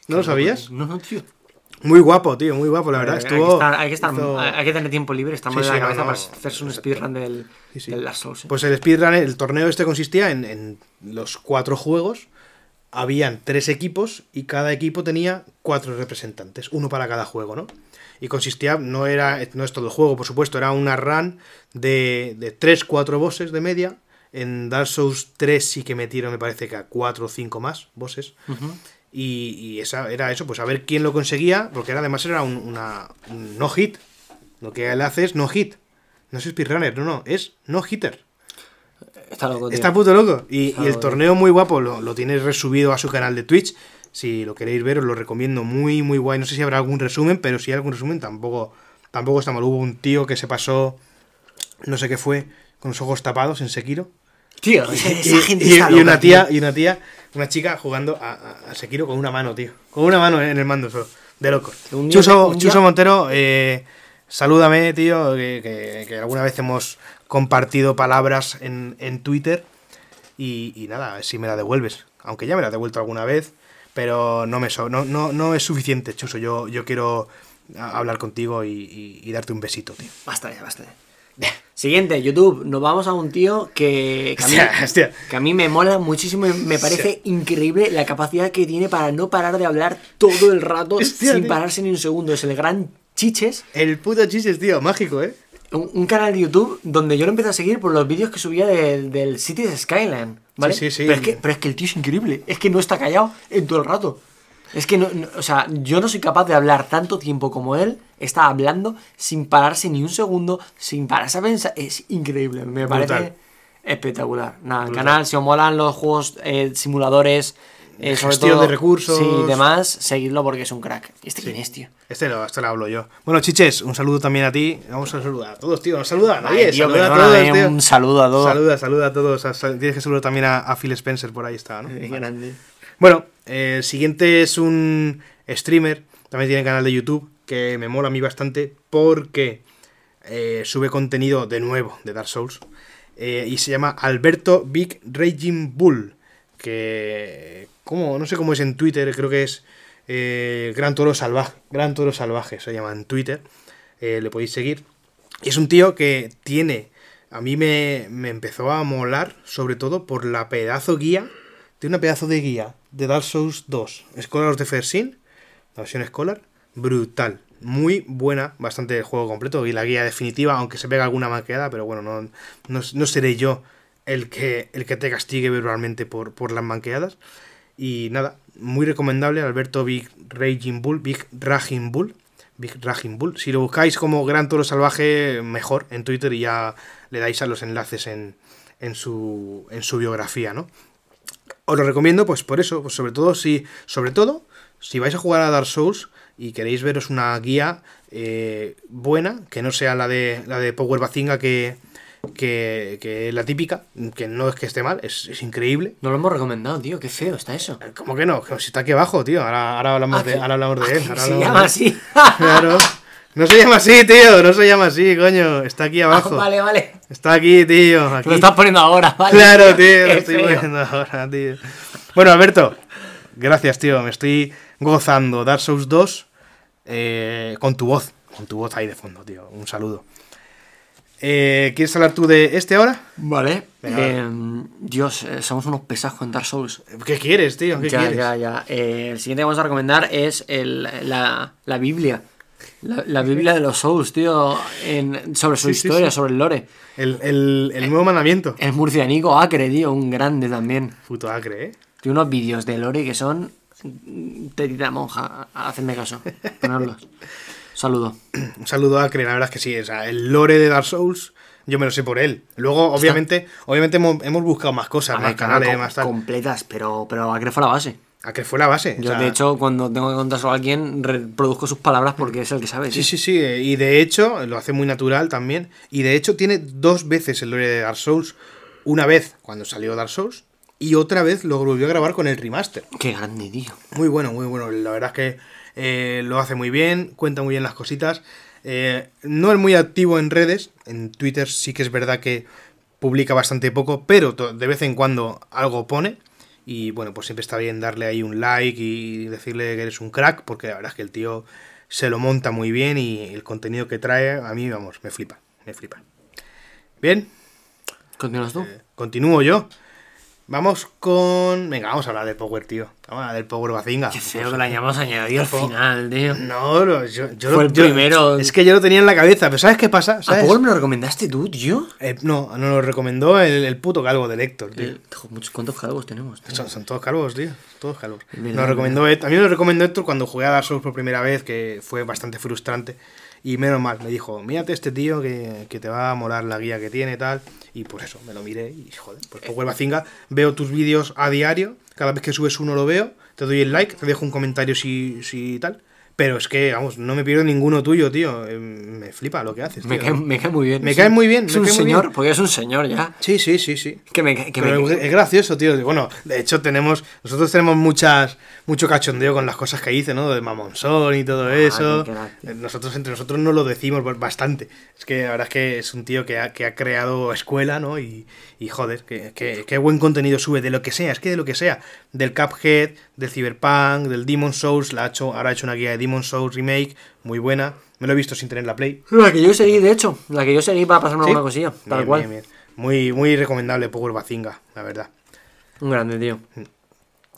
¿No lo sabías? No, no, tío. Muy guapo, tío, muy guapo, la verdad. Hay que estar, hay que, estar- hizo- hay que tener tiempo libre, estar Sí, mal de sí, la cabeza no, para hacerse un speedrun del, Sí, del Last Souls. ¿eh? Pues el speedrun, el torneo este consistía en, en los cuatro juegos. Habían tres equipos y cada equipo tenía cuatro representantes, uno para cada juego, ¿no? Y consistía, no era, no es todo el juego, por supuesto, era una run de, de tres, cuatro bosses de media En Dark Souls 3 sí que metieron, me parece que a 4 o 5 más bosses. Y, y esa, era eso, pues a ver quién lo conseguía, porque era, además era un, una, un no hit. Lo que él hace es no hit. No es speedrunner, no, no, es no hitter. Está loco, tío. Está puto loco. Y, Está y el loco, torneo muy guapo lo, lo tienes resubido a su canal de Twitch. Si lo queréis ver, os lo recomiendo. Muy, muy guay. No sé si habrá algún resumen, pero si hay algún resumen, tampoco, tampoco está mal. Hubo un tío que se pasó, no sé qué fue, con los ojos tapados en Sekiro. Tío, esa, Y, esa gente y- está y loca, una tío. tía, y una tía, una chica jugando a, a- Sekiro con una mano, tío. Con una mano en el mando solo. De. Un día- Chuso, un Chuso Montero, eh, salúdame, tío, que, que- que alguna vez hemos compartido palabras en, en Twitter. Y, y nada, si me la devuelves. Aunque ya me la he devuelto alguna vez, pero no, me so- no, no, no es suficiente, Chuso. Yo, yo quiero hablar contigo y, y- y darte un besito, tío. Basta ya, basta ya. Siguiente, YouTube. Nos vamos a un tío que, que, a, mí, Hostia, hostia. que a mí me mola muchísimo y me parece increíble la capacidad que tiene para no parar de hablar todo el rato sin tío. pararse ni un segundo. Es el gran Chiches, El puto chistes, tío, mágico, ¿eh? un, un canal de YouTube donde yo lo empecé a seguir por los vídeos que subía del, del Cities Skyline. ¿vale? Sí, sí, sí. Pero es, que, pero es que el tío es increíble. Es que no está callado en todo el rato. Es que no, no- o sea, yo no soy capaz de hablar tanto tiempo como él. Está hablando sin pararse ni un segundo, sin pararse a pensar. Es increíble. Me Brutal. parece espectacular. Nada, el Brutal. canal, si os molan los juegos eh, simuladores, eh, sobre Gestión todo, de recursos. Sí, demás, seguidlo porque es un crack. ¿Y este quién es, tío? Este lo, este lo hablo yo. Bueno, chiches, un saludo también a ti. Vamos a saludar a todos, tío. Nos saluda a nadie. Ay, tío, saluda a todos, tío. un saludo a todos. Saluda, saluda a todos. Tienes que saludar también a, a Phil Spencer, por ahí está, ¿no? Qué grande. Bueno, el siguiente es un streamer, también tiene canal de YouTube, que me mola a mí bastante porque eh, sube contenido de nuevo de Dark Souls. eh, y se llama Alberto Big Raging Bull. Que. ¿cómo? No sé cómo es en Twitter, creo que es eh, Gran Toro Salvaje. Gran Toro Salvaje se llama en Twitter. le podéis seguir. Y es un tío que tiene. A mí me, me empezó a molar, sobre todo por la pedazo guía. Tiene una pedazo de guía de Dark Souls 2, Scholar of the First Sin, la versión Scholar, brutal. Muy buena, bastante el juego completo y la guía definitiva, aunque se pega alguna manqueada, pero bueno, no, no, no seré yo el que, el que te castigue verbalmente por, por las manqueadas. Y nada, muy recomendable, Alberto Big Raging Bull, Big Raging Bull, Big Raging Bull. Si lo buscáis como Gran Toro Salvaje, mejor en Twitter y ya le dais a los enlaces en, en, su, en su biografía, ¿no? Os lo recomiendo, pues por eso, pues sobre todo si, sobre todo, si vais a jugar a Dark Souls y queréis veros una guía eh, buena, que no sea la de la de Power Bazinga que, que, que la típica, que no es que esté mal, es, es increíble. No lo hemos recomendado, tío. Qué feo está eso. ¿Cómo que no? Si está aquí abajo, tío. Ahora, ahora hablamos, Ah, de, ahora hablamos de él. se llama de así. Claro. No se llama así, tío. No se llama así, coño. Está aquí abajo. Ah, vale, vale. Está aquí, tío. Aquí. Lo estás poniendo ahora, ¿vale? Claro, tío, Qué lo estoy feo. poniendo ahora, tío. Bueno, Alberto, gracias, tío. Me estoy gozando Dark Souls 2 eh, con tu voz. Con tu voz ahí de fondo, tío. Un saludo. Eh, ¿Quieres hablar tú de este ahora? Vale. Venga, Eh, Dios, eh, somos unos pesajos en Dark Souls. ¿Qué quieres, tío? ¿Qué ya, quieres? ya, ya. Eh, el siguiente que vamos a recomendar es el- la, la Biblia. La, la Biblia de los Souls, tío. en- sobre su Sí, historia, sí. sobre el lore. El, el- el nuevo mandamiento. El murcianico Acre, tío. Un grande también. Puto acre, ¿eh? Tiene unos vídeos de lore que son. Tetita monja. Hacedme caso. Ponerlos. Saludo. Un saludo a Acre, la verdad es que sí. O sea, el lore de Dark Souls, yo me lo sé por él. Luego, obviamente, obviamente hemos, hemos buscado más cosas, A más ver, canales, más tal. completas, pero, pero Acre fue la base. Acre fue la base. o Yo, sea, de hecho, cuando tengo que contárselo a alguien, reproduzco sus palabras porque es el que sabe. Sí, sí, sí. eh, Y de hecho, lo hace muy natural también. Y de hecho, tiene dos veces el lore de Dark Souls. Una vez cuando salió Dark Souls. Y otra vez lo volvió a grabar con el remaster. Qué grande, tío. Muy bueno, muy bueno. La verdad es que eh, lo hace muy bien, cuenta muy bien las cositas. Eh, no es muy activo en redes. En Twitter sí que es verdad que publica bastante poco, pero de vez en cuando algo pone. Y bueno, pues siempre está bien darle ahí un like y decirle que eres un crack, porque la verdad es que el tío se lo monta muy bien y el contenido que trae a mí, vamos, me flipa, me flipa. Bien, ¿Continúas tú? continúo yo. Vamos con. Venga, vamos a hablar del Power, tío. Vamos a hablar del Power Bazinga. Qué feo que la hayamos añadido al final, tío. No, no, yo, yo Fue lo- el yo- primero. Es que yo lo tenía en la cabeza, pero ¿sabes qué pasa? ¿A. Power me lo recomendaste tú, tío? Eh, no, nos lo recomendó el, el puto calvo del Héctor, tío. Eh, ¿Cuántos calvos tenemos? tío? Son, son todos calvos, tío. Todos calvos. Nos recomendó, a mí me lo recomendó Héctor cuando jugué a Dark Souls por primera vez, que fue bastante frustrante. Y menos mal, me dijo, mírate este tío que, que te va a molar la guía que tiene y tal. Y pues eso, me lo miré y joder, pues Power Bazinga, veo tus vídeos a diario, cada vez que subes uno lo veo, te doy el like, te dejo un comentario si, si tal. Pero es que, vamos, no me pierdo ninguno tuyo, tío. Eh, Me flipa lo que haces, Me cae, me cae muy bien. Me Es cae muy bien, Es me un cae muy señor, bien. porque es un señor ya. Sí, sí, sí, sí. Que me, que Pero me, es gracioso, tío. Bueno, de hecho tenemos, nosotros tenemos muchas, mucho cachondeo con las cosas que dice, ¿no? De mamonzón y todo eso. Ah, tío. Eh, Nosotros entre nosotros no lo decimos ba- bastante. Es que la verdad es que es un tío que ha, que ha creado escuela, ¿no? Y, y joder, que, que- qué buen contenido sube de lo que sea, es que de lo que sea. Del Cuphead, del Cyberpunk, del Demon Souls, la ha hecho, ahora ha hecho una guía de Demon Souls Remake, muy buena. Me lo he visto sin tener la Play. La que yo seguí, de hecho. La que yo seguí para pasarme ¿Sí? alguna cosilla. Tal Bien, cual. bien, bien. Muy, muy recomendable Power Bazinga, la verdad. Un grande, tío.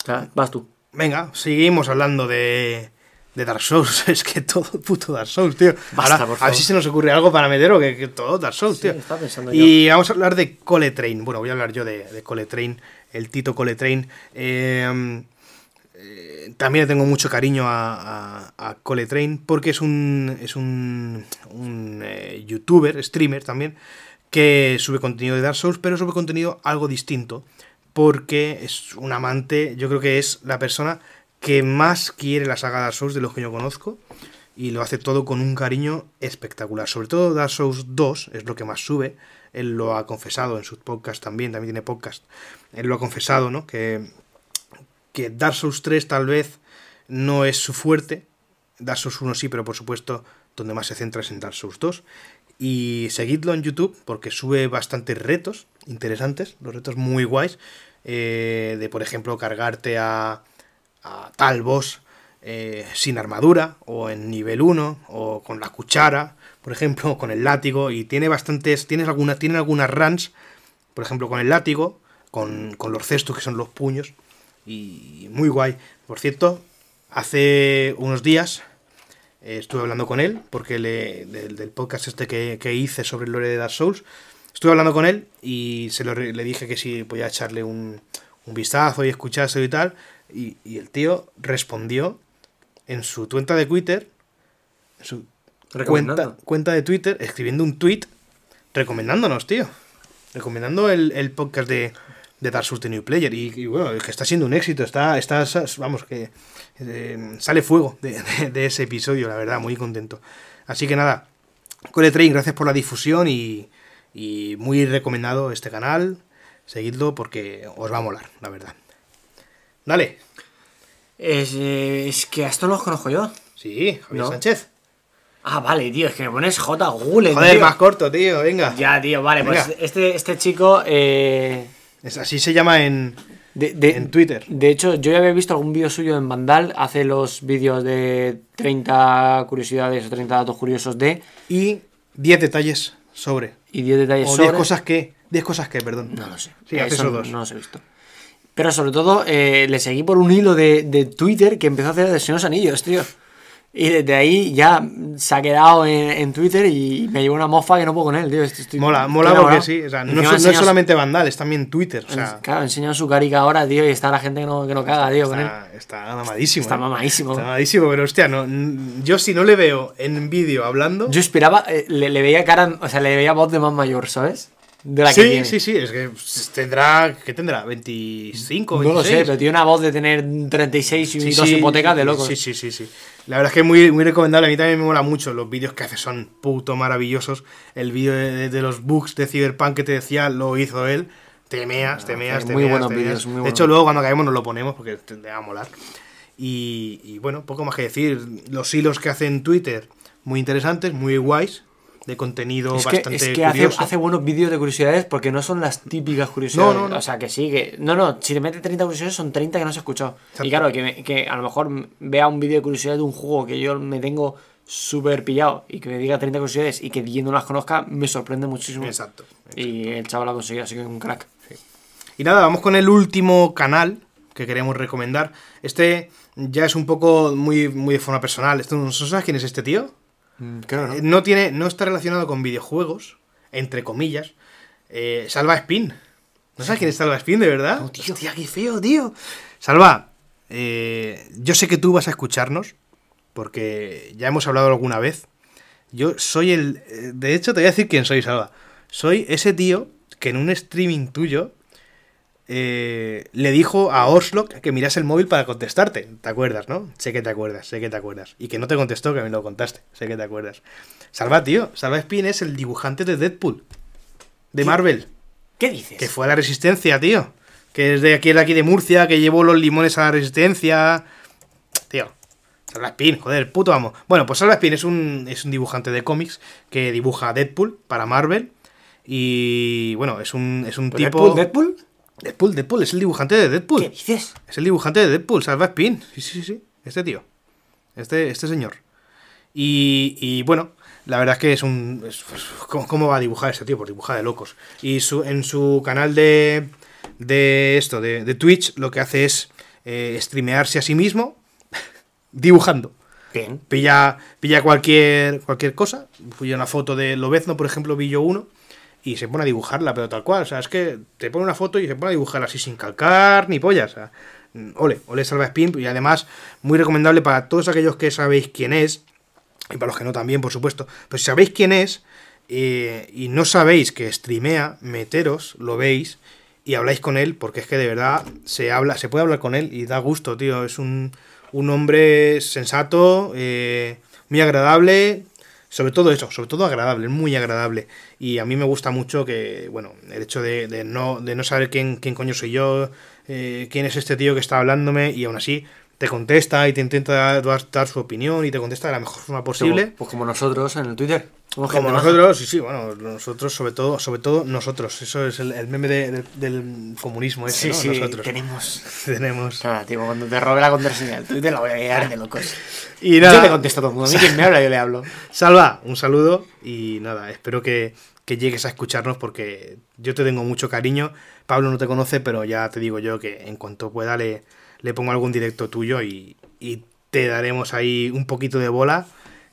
Sea, vas tú. Venga, seguimos hablando de, de Dark Souls. Es que todo puto Dark Souls, tío. Basta, Ahora, por A favor. ver si se nos ocurre algo para meter o que, que todo Dark Souls, Sí, tío. estaba pensando y vamos a hablar de Cole Train. Bueno, voy a hablar yo de, de Cole Train, el Tito Cole Train. Eh, también le tengo mucho cariño a, a, Cole porque es un, es un, un eh, youtuber, streamer también, que sube contenido de Dark Souls, pero sube contenido algo distinto porque es un amante, yo creo que es la persona que más quiere la saga Dark Souls de los que yo conozco y lo hace todo con un cariño espectacular. Sobre todo Dark Souls 2 es lo que más sube. Él lo ha confesado en sus podcasts también, también tiene podcast. Él lo ha confesado, ¿no? Que, que Dark Souls 3 tal vez no es su fuerte. Dark Souls 1 sí, pero por supuesto donde más se centra es en Dark Souls 2. Y seguidlo en YouTube porque sube bastantes retos interesantes, los retos muy guays. eh, de por ejemplo cargarte a, a tal boss eh, sin armadura o en nivel 1 o con la cuchara, por ejemplo, o con el látigo y tiene bastantes, tienes algunas, tiene algunas runs, por ejemplo, con el látigo, con, con los cestos que son los puños y muy guay. Por cierto, hace unos días eh, estuve hablando con él porque le, del, del podcast este que, que hice sobre el lore de Dark Souls, estuve hablando con él y se lo, le dije que si podía echarle un, un vistazo y escuchárselo y tal. Y, y el tío respondió en su cuenta de Twitter, en su cuenta, cuenta de Twitter, escribiendo un tweet recomendándonos, tío. Recomendando el, el podcast de, de Dark Souls The New Player. Y, y bueno, que está siendo un éxito. Está, está vamos, que eh, sale fuego de, de- de ese episodio, la verdad, muy contento. Así que nada, Core Train, gracias por la difusión y, y muy recomendado este canal. Seguidlo porque os va a molar, la verdad. Dale. Es, eh, es que a esto los conozco yo. Sí, Javier No. Sánchez. Ah, vale, tío. Es que me pones J. Gule, Joder, tío. más corto, tío, venga. Ya, tío, vale. Pues este, este chico. Eh, Es, así se llama en, de, de- en Twitter. De hecho, yo ya había visto algún vídeo suyo en Vandal. Hace los vídeos de 30 curiosidades o 30 datos curiosos de. Y 10 detalles sobre. Y 10 detalles O sobre. 10 cosas que. 10 cosas que, perdón. No lo sé. Sí, hace Eso esos dos. No los he visto. Pero sobre todo, eh, le seguí por un hilo de, de Twitter que empezó a hacer de Señor Anillos, tío. Y desde ahí ya se ha quedado en, en Twitter y me llevo una mofa que no puedo con él, tío. Estoy- Mola, mola enamorado. porque sí. O sea, no, so- no es solamente Vandal, es también Twitter. O sea, Claro, enseña su carica ahora, tío, y está la gente que no, que no caga, tío, con él. está, está mamadísimo. Está ¿eh? mamadísimo. Está mamadísimo, pero hostia, no, yo si no le veo en vídeo hablando. Yo esperaba, eh, le, le veía cara, o sea, le veía voz de más mayor, ¿sabes? De la que sí, tiene. sí, sí, es que tendrá. ¿Qué tendrá? ¿25? 26? No lo sé, pero tiene una voz de tener 36 y Sí, dos sí, hipotecas de locos. Sí, sí, sí, sí. La verdad es que es muy, muy recomendable. A mí también me mola mucho. Los vídeos que hace son puto maravillosos. El vídeo de, de los bugs de Cyberpunk que te decía lo hizo él. Te meas, te meas, hace te muy meas, buenos te meas. muy De hecho, luego cuando acabemos nos lo ponemos porque te, te va a molar. Y, y bueno, poco más que decir. Los hilos que hace en Twitter, muy interesantes, muy guays. De contenido Es que, bastante es que hace, curioso. hace buenos vídeos de curiosidades porque no son las típicas curiosidades. No, no, no. O sea, que sí, que. No, no, si te mete 30 curiosidades son 30 que no has escuchado. Exacto. Y claro, que, me- que a lo mejor vea un vídeo de curiosidades de un juego que yo me tengo súper pillado y que me diga 30 curiosidades y que yo no las conozca, me sorprende muchísimo. Exacto. Y el chaval lo ha conseguido, así que es un crack. Y Y nada, vamos con el último canal que queremos recomendar. Este ya es un poco muy, muy de forma personal. ¿Esto, ¿No sabes quién es este tío? ¿No? Eh, No, tiene, no está relacionado con videojuegos, entre comillas. Eh, Salva Spin. ¿No sabes quién es Salva Spin, de verdad? No, tío. Hostia, qué feo, tío. Salva, eh, yo sé que tú vas a escucharnos, porque ya hemos hablado alguna vez. Yo soy el... De hecho, te voy a decir quién soy, Salva. Soy ese tío que en un streaming tuyo eh, le dijo a Oslo que miras el móvil para contestarte. ¿Te acuerdas, no? Sé que te acuerdas, sé que te acuerdas. Y que no te contestó, que me lo contaste. Sé que te acuerdas. Salva, tío. Salva Spin es el dibujante de Deadpool. De ¿Qué? Marvel. ¿Qué dices? Que fue a la Resistencia, tío. Que es de aquí, de aquí de Murcia, que llevó los limones a la Resistencia. Tío. Salva Spin, joder, puto amo. Bueno, pues Salva Spin es un, es un dibujante de cómics que dibuja Deadpool para Marvel. Y bueno, es un, es un ¿Pues tipo. Deadpool, Deadpool? Deadpool, Deadpool, es el dibujante de Deadpool. ¿Qué dices? Es el dibujante de Deadpool, Salva Spin. Sí, sí, sí, sí. Este tío. Este, este señor. Y, y bueno, la verdad es que es un. es- pues, ¿cómo, cómo va a dibujar este tío? Pues dibuja de locos. Y su, en su canal de. de esto, de, de Twitch, lo que hace es eh, streamearse a sí mismo dibujando. Bien. Pilla, pilla cualquier, cualquier cosa. Pilla una foto de Lobezno, por ejemplo, vi yo uno. Y se pone a dibujarla, pero tal cual. O sea, es que te pone una foto y se pone a dibujarla así sin calcar ni pollas. O mm, ole, ole Salva Spin. Y además, muy recomendable para todos aquellos que sabéis quién es. Y para los que no también, por supuesto. Pero si sabéis quién es eh, y no sabéis que streamea, meteros, lo veis y habláis con él, porque es que de verdad se habla, se puede hablar con él y da gusto, tío. Es un, un hombre sensato, eh, muy agradable, sobre todo eso, sobre todo agradable, muy agradable. Y a mí me gusta mucho que, bueno, el hecho de, de no, de no saber quién, quién coño soy yo, eh, quién es este tío que está hablándome, y aún así te contesta y te intenta dar, dar su opinión y te contesta de la mejor forma posible. Pues como nosotros en el Twitter. Como nosotros, sí, sí, bueno, nosotros sobre todo, sobre todo nosotros, eso es el, el meme de- del- del comunismo ese, Sí, ¿no? sí, nosotros tenemos. tenemos. Nada, tío, cuando te robe la contraseña del Twitter la voy a guiar de locos. Y Yo le contesto a todo el mundo. A mí quien me habla, yo le hablo. Salva, un saludo y nada, espero que, que llegues a escucharnos porque yo te tengo mucho cariño. Pablo no te conoce, pero ya te digo yo que en cuanto pueda le, le pongo algún directo tuyo y, y te daremos ahí un poquito de bola,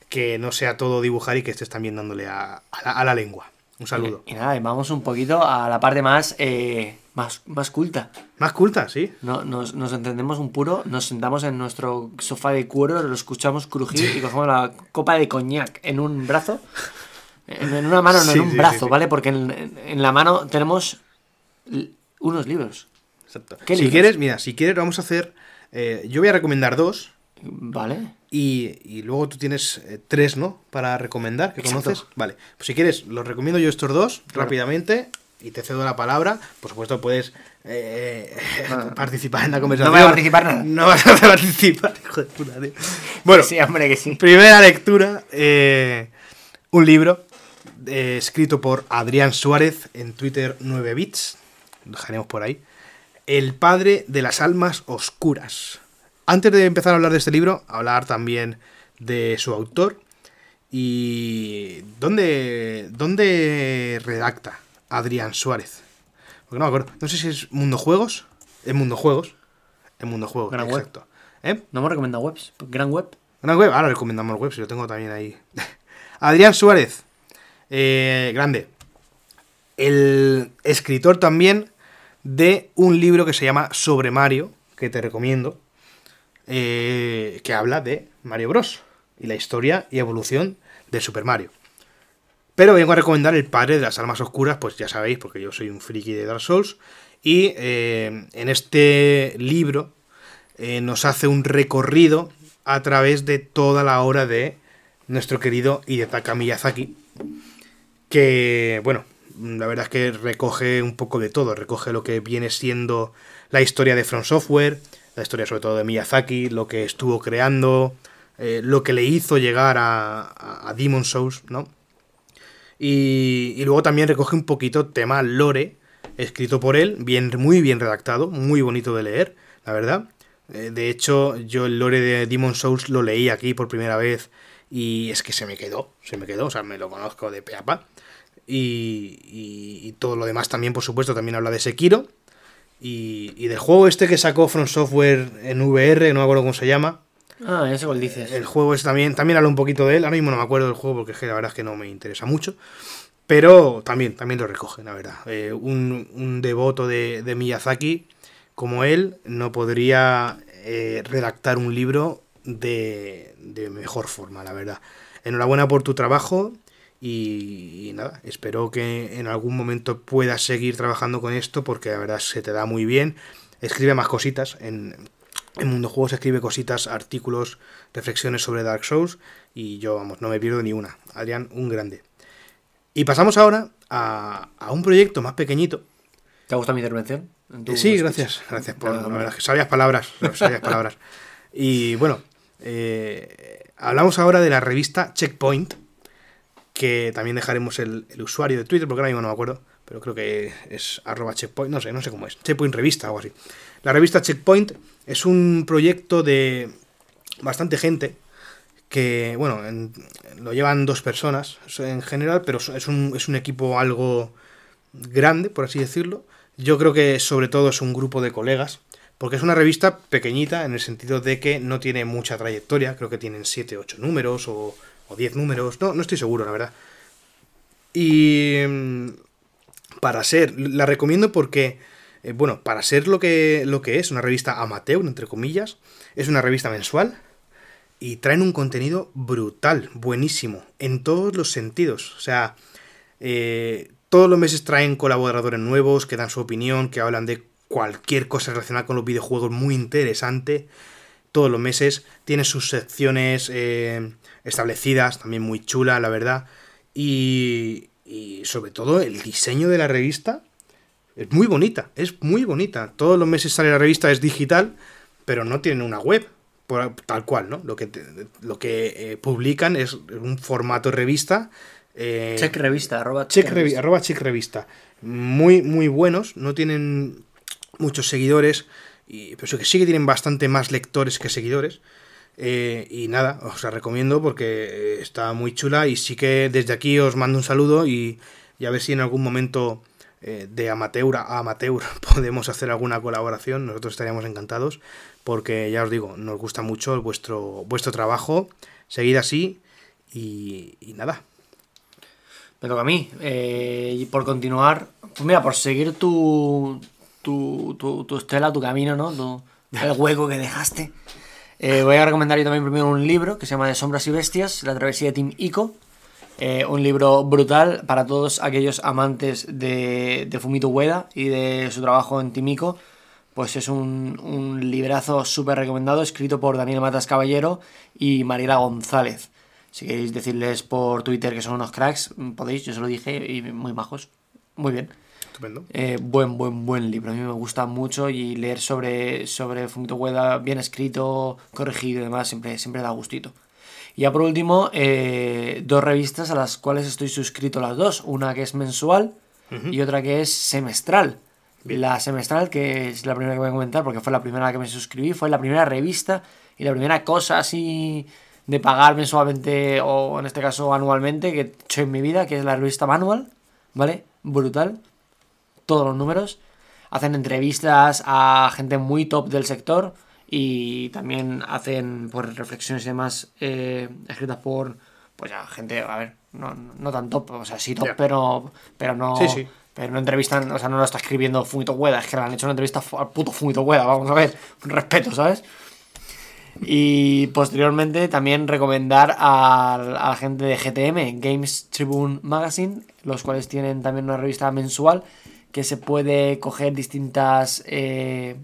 que no sea todo dibujar y que estés también dándole a, a la, a la lengua. Un saludo. Y nada, vamos un poquito a la parte más, eh, más, más culta. Más culta, sí. No, nos, nos entendemos un puro, nos sentamos en nuestro sofá de cuero, lo escuchamos crujir y cogemos la copa de coñac en un brazo. En, en una mano, no Sí, en un sí, brazo, sí. ¿vale? Porque en, en- la mano tenemos unos libros. Exacto. ¿Qué si libros? quieres, mira, si quieres vamos a hacer... eh, yo voy a recomendar dos ¿Vale? y, y luego tú tienes eh, tres, ¿no? Para recomendar, que Exacto. conoces. Vale, pues si quieres, los recomiendo yo estos dos Claro. rápidamente y te cedo la palabra. Por supuesto, puedes eh, Ah. participar en la conversación. voy a participar nada. No vas a participar, hijo de puta, tío. Bueno, Sí, hombre, que sí. primera lectura, eh, un libro eh, escrito por Adrián Suárez en Twitter 9 bits, lo dejaremos por ahí. El padre de las almas oscuras. Antes de empezar a hablar de este libro, hablar también de su autor y dónde, dónde redacta Adrián Suárez. Porque no me acuerdo. No sé si es Mundo Juegos. Es Mundo Juegos. En Mundo Juegos, Gran web. exacto. ¿Eh? No hemos recomendado webs. Gran web. Una web, ahora recomendamos web, si lo tengo también ahí. Adrián Suárez, eh, grande. El escritor también de un libro que se llama Sobre Mario, que te recomiendo, eh, que habla de Mario Bros. y la historia y evolución de Super Mario. Pero vengo a recomendar El Padre de las Almas Oscuras, pues ya sabéis, porque yo soy un friki de Dark Souls. Y eh, en este libro eh, nos hace un recorrido a través de toda la obra de nuestro querido Hidetaka Miyazaki. Que, bueno, la verdad es que recoge un poco de todo. Recoge lo que viene siendo la historia de From Software, la historia sobre todo de Miyazaki, lo que estuvo creando, eh, lo que le hizo llegar a, a, Demon Souls, ¿no? Y, y luego también recoge un poquito tema lore, escrito por él, bien, muy bien redactado, muy bonito de leer, la verdad. Eh, de hecho, yo el lore de Demon Souls lo leí aquí por primera vez y es que se me quedó, se me quedó, o sea, me lo conozco de peapa. Y, y, y todo lo demás también, por supuesto, también habla de Sekiro, Y, y del juego este que sacó From Software en VR, no me acuerdo cómo se llama. Ah, ese cual dices. El juego es también, también habla un poquito de él. Ahora mismo no me acuerdo del juego porque la verdad es que no me interesa mucho. Pero también, también lo recoge, la verdad. Eh, un, un, devoto de, de, Miyazaki como él no podría eh, redactar un libro de, de, mejor forma, la verdad. Enhorabuena por tu trabajo y, y, nada, espero que en algún momento puedas seguir trabajando con esto porque la verdad se te da muy bien. Escribe más cositas en, en Mundo Juegos escribe cositas, artículos, reflexiones sobre Dark Souls y yo, vamos, no me pierdo ni una. Adrián, un grande. Y pasamos ahora a, a un proyecto más pequeñito. ¿Te ha gustado mi intervención? Sí, gracias. Gracias por la verdad, que sabias palabras. Sabias palabras. Y bueno, eh, hablamos ahora de la revista Checkpoint, que también dejaremos el, usuario de Twitter, porque ahora mismo no me acuerdo, pero creo que es arroba checkpoint, no sé, no sé cómo es. Checkpoint revista o algo así. La revista Checkpoint es un proyecto de bastante gente que, bueno, en, lo llevan dos personas en general, pero es un, es un equipo algo grande, por así decirlo. Yo creo que sobre todo es un grupo de colegas, porque es una revista pequeñita en el sentido de que no tiene mucha trayectoria, creo que tienen 7, 8 números o, o 10 números, no, no estoy seguro, la verdad. Y mm, para ser, la recomiendo porque eh, bueno, para ser lo que, lo que es, una revista amateur, entre comillas, es una revista mensual y traen un contenido brutal, buenísimo, en todos los sentidos. O sea, eh, todos los meses traen colaboradores nuevos que dan su opinión, que hablan de cualquier cosa relacionada con los videojuegos muy interesante. Todos los meses tiene sus secciones eh, establecidas, también muy chula, la verdad. Y, y sobre todo el diseño de la revista es muy bonita, es muy bonita. Todos los meses sale la revista, es digital, pero no tienen una web, por, tal cual, ¿no? Lo que, lo que eh, publican es un formato revista. Eh, check revista, arroba check, check revista. Arroba check revista. Muy, muy buenos, no tienen muchos seguidores, y, pero que sí que tienen bastante más lectores que seguidores. Eh, y nada, os la recomiendo porque está muy chula y sí que desde aquí os mando un saludo y, y a ver si en algún momento eh, de amateur a amateur podemos hacer alguna colaboración, nosotros estaríamos encantados, porque ya os digo, nos gusta mucho vuestro, vuestro trabajo, seguid así y, nada. Me toca a mí, eh, y por continuar, pues mira, por seguir tu, tu, tu, tu estela, tu camino, ¿no? Tu, el hueco que dejaste. Eh, voy a recomendar yo también primero un libro que se llama De Sombras y Bestias, La Travesía de Team Ico. Eh, un libro brutal para todos aquellos amantes de, de, Fumito Ueda y de su trabajo en Timiko. Pues es un, un librazo súper recomendado, escrito por Daniel Matas Caballero y Mariela González. Si queréis decirles por Twitter que son unos cracks, podéis, yo se lo dije, y muy majos. Muy bien. Estupendo. Eh, buen, buen, buen libro. A mí me gusta mucho y leer sobre, sobre Fumito Ueda bien escrito, corregido y demás, siempre, siempre da gustito. Y ya por último, eh, dos revistas a las cuales estoy suscrito las dos. Una que es mensual uh -huh. y otra que es semestral. Bien. La semestral, que es la primera que voy a comentar porque fue la primera que me suscribí, fue la primera revista y la primera cosa así de pagar mensualmente o en este caso anualmente que he hecho en mi vida, que es la revista Manual, ¿vale? Brutal. Todos los números. Hacen entrevistas a gente muy top del sector y también hacen pues, reflexiones y demás eh, escritas por pues ya gente a ver no, no tan top o sea sí top yeah. pero pero no sí, sí. pero no entrevistan o sea no lo está escribiendo Fumito Ueda es que le han hecho una entrevista al puto Fumito Ueda vamos a ver un respeto sabes y posteriormente también recomendar a, a la gente de GTM Games Tribune Magazine los cuales tienen también una revista mensual que se puede coger distintas eh,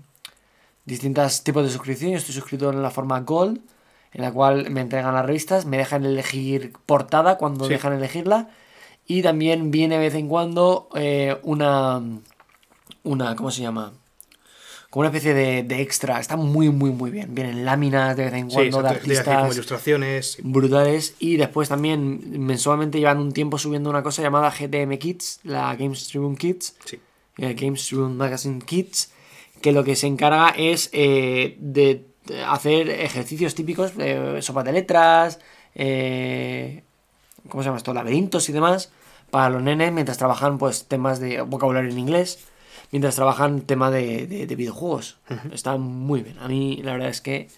distintos tipos de suscripción. Yo estoy suscrito en la forma Gold, en la cual me entregan las revistas, me dejan elegir portada cuando sí. dejan elegirla. Y también viene de vez en cuando eh, una. Una. ¿Cómo se llama? Como una especie de, de, extra. Está muy, muy, muy bien. Vienen láminas de vez en cuando sí, de artistas. Como ilustraciones. Brutales. Y después también mensualmente llevan un tiempo subiendo una cosa llamada GTM Kids, la Games Tribune Kids. Sí. Eh, Games Tribune Magazine Kids que lo que se encarga es eh, de hacer ejercicios típicos, eh, sopa de letras, eh, ¿cómo se llama esto? Laberintos y demás, para los nenes mientras trabajan pues temas de vocabulario en inglés. Mientras trabajan tema de, de- de videojuegos. Está muy bien. A mí la verdad es que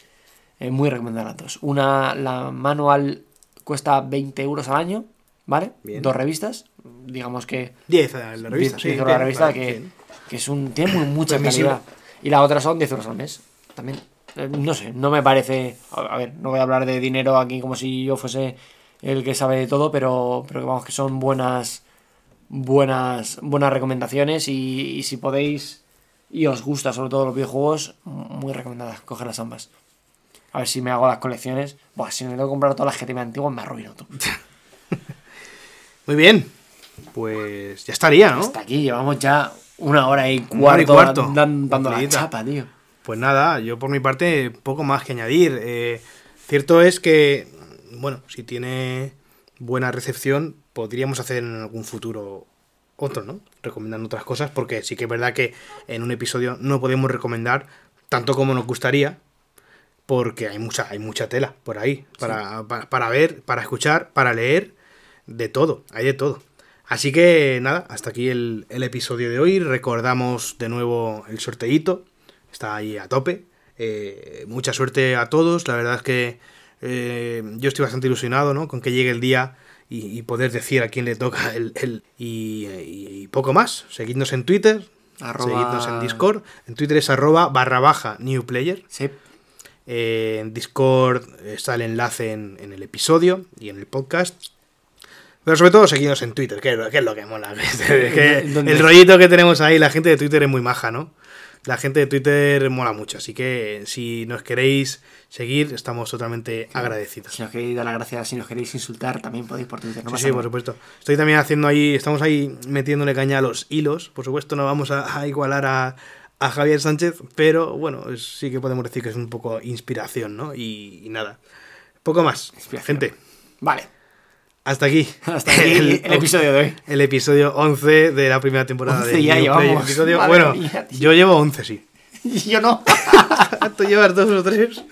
eh, muy recomendar las dos. Una, la manual cuesta 20 euros al año, ¿vale? Bien. Dos revistas. Digamos que 10 a la revista, 10 sí. euros la revista vale, que, que es un, tiene muy- mucha calidad. Y la otra son 10 euros al mes. También. Eh, No sé, no me parece. A ver, no voy a hablar de dinero aquí como si yo fuese el que sabe de todo, pero, pero vamos, que son buenas. Buenas, buenas recomendaciones. Y, y si podéis y os gusta sobre todo los videojuegos, muy recomendadas. Cogerlas ambas. A ver si me hago las colecciones. Buah, si me tengo que comprar todas las GTM antiguas, me arruino tú. Muy bien. Pues ya estaría, ¿no? Hasta aquí, llevamos ya una hora y cuarto, Una hora y cuarto. dan- dando la chapa, tío. Pues nada, yo por mi parte poco más que añadir. Eh, cierto es que, bueno, si tiene buena recepción, podríamos hacer en algún futuro otro, ¿no? Recomendando otras cosas, porque sí que es verdad que en un episodio no podemos recomendar tanto como nos gustaría, porque hay mucha, hay mucha tela por ahí, para, para, para ver, para escuchar, para leer, de todo, hay de todo. Así que nada, hasta aquí el, el episodio de hoy. Recordamos de nuevo el sorteíto, está ahí a tope. Eh, mucha suerte a todos, la verdad es que eh, yo estoy bastante ilusionado ¿no? con que llegue el día y, y poder decir a quién le toca el... el- y, poco más, seguidnos en Twitter, Arroba- seguidnos en Discord, en Twitter es arroba barra baja new player. Sí. Eh, en Discord está el enlace en, en el episodio y en el podcast. Pero sobre todo seguidnos en Twitter, que, es lo- que mola. El rollito que tenemos ahí, la gente de Twitter es muy maja, ¿no? La gente de Twitter mola mucho, así que si nos queréis seguir, estamos totalmente agradecidos. Si nos queréis dar las gracias, si nos queréis insultar, también podéis por Twitter. No Sí, sí, por supuesto. Estoy también haciendo ahí, estamos ahí metiéndole caña a los hilos. Por supuesto, no vamos a, a igualar a, a Javier Sánchez, pero bueno, sí que podemos decir que es un poco inspiración, ¿no? Y, y nada. Poco más. Gente, Vale. Hasta aquí. Hasta aquí el, episodio de hoy. El episodio 11 de la primera temporada 11 de ya New llevamos. Episodio- bueno, mía, yo llevo 11, sí. Yo no. Tú llevas dos o tres.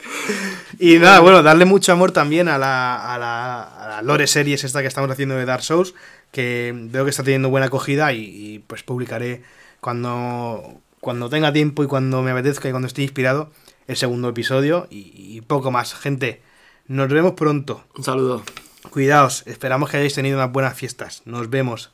Y nada, bueno, darle mucho amor también a la, a la, a la Lore Series esta que estamos haciendo de Dark Souls, que veo que está teniendo buena acogida y, y, pues publicaré cuando, cuando tenga tiempo y cuando me apetezca y cuando esté inspirado el segundo episodio y, y poco más. Gente, nos vemos pronto. Un saludo. Cuidaos, esperamos que hayáis tenido unas buenas fiestas. Nos vemos.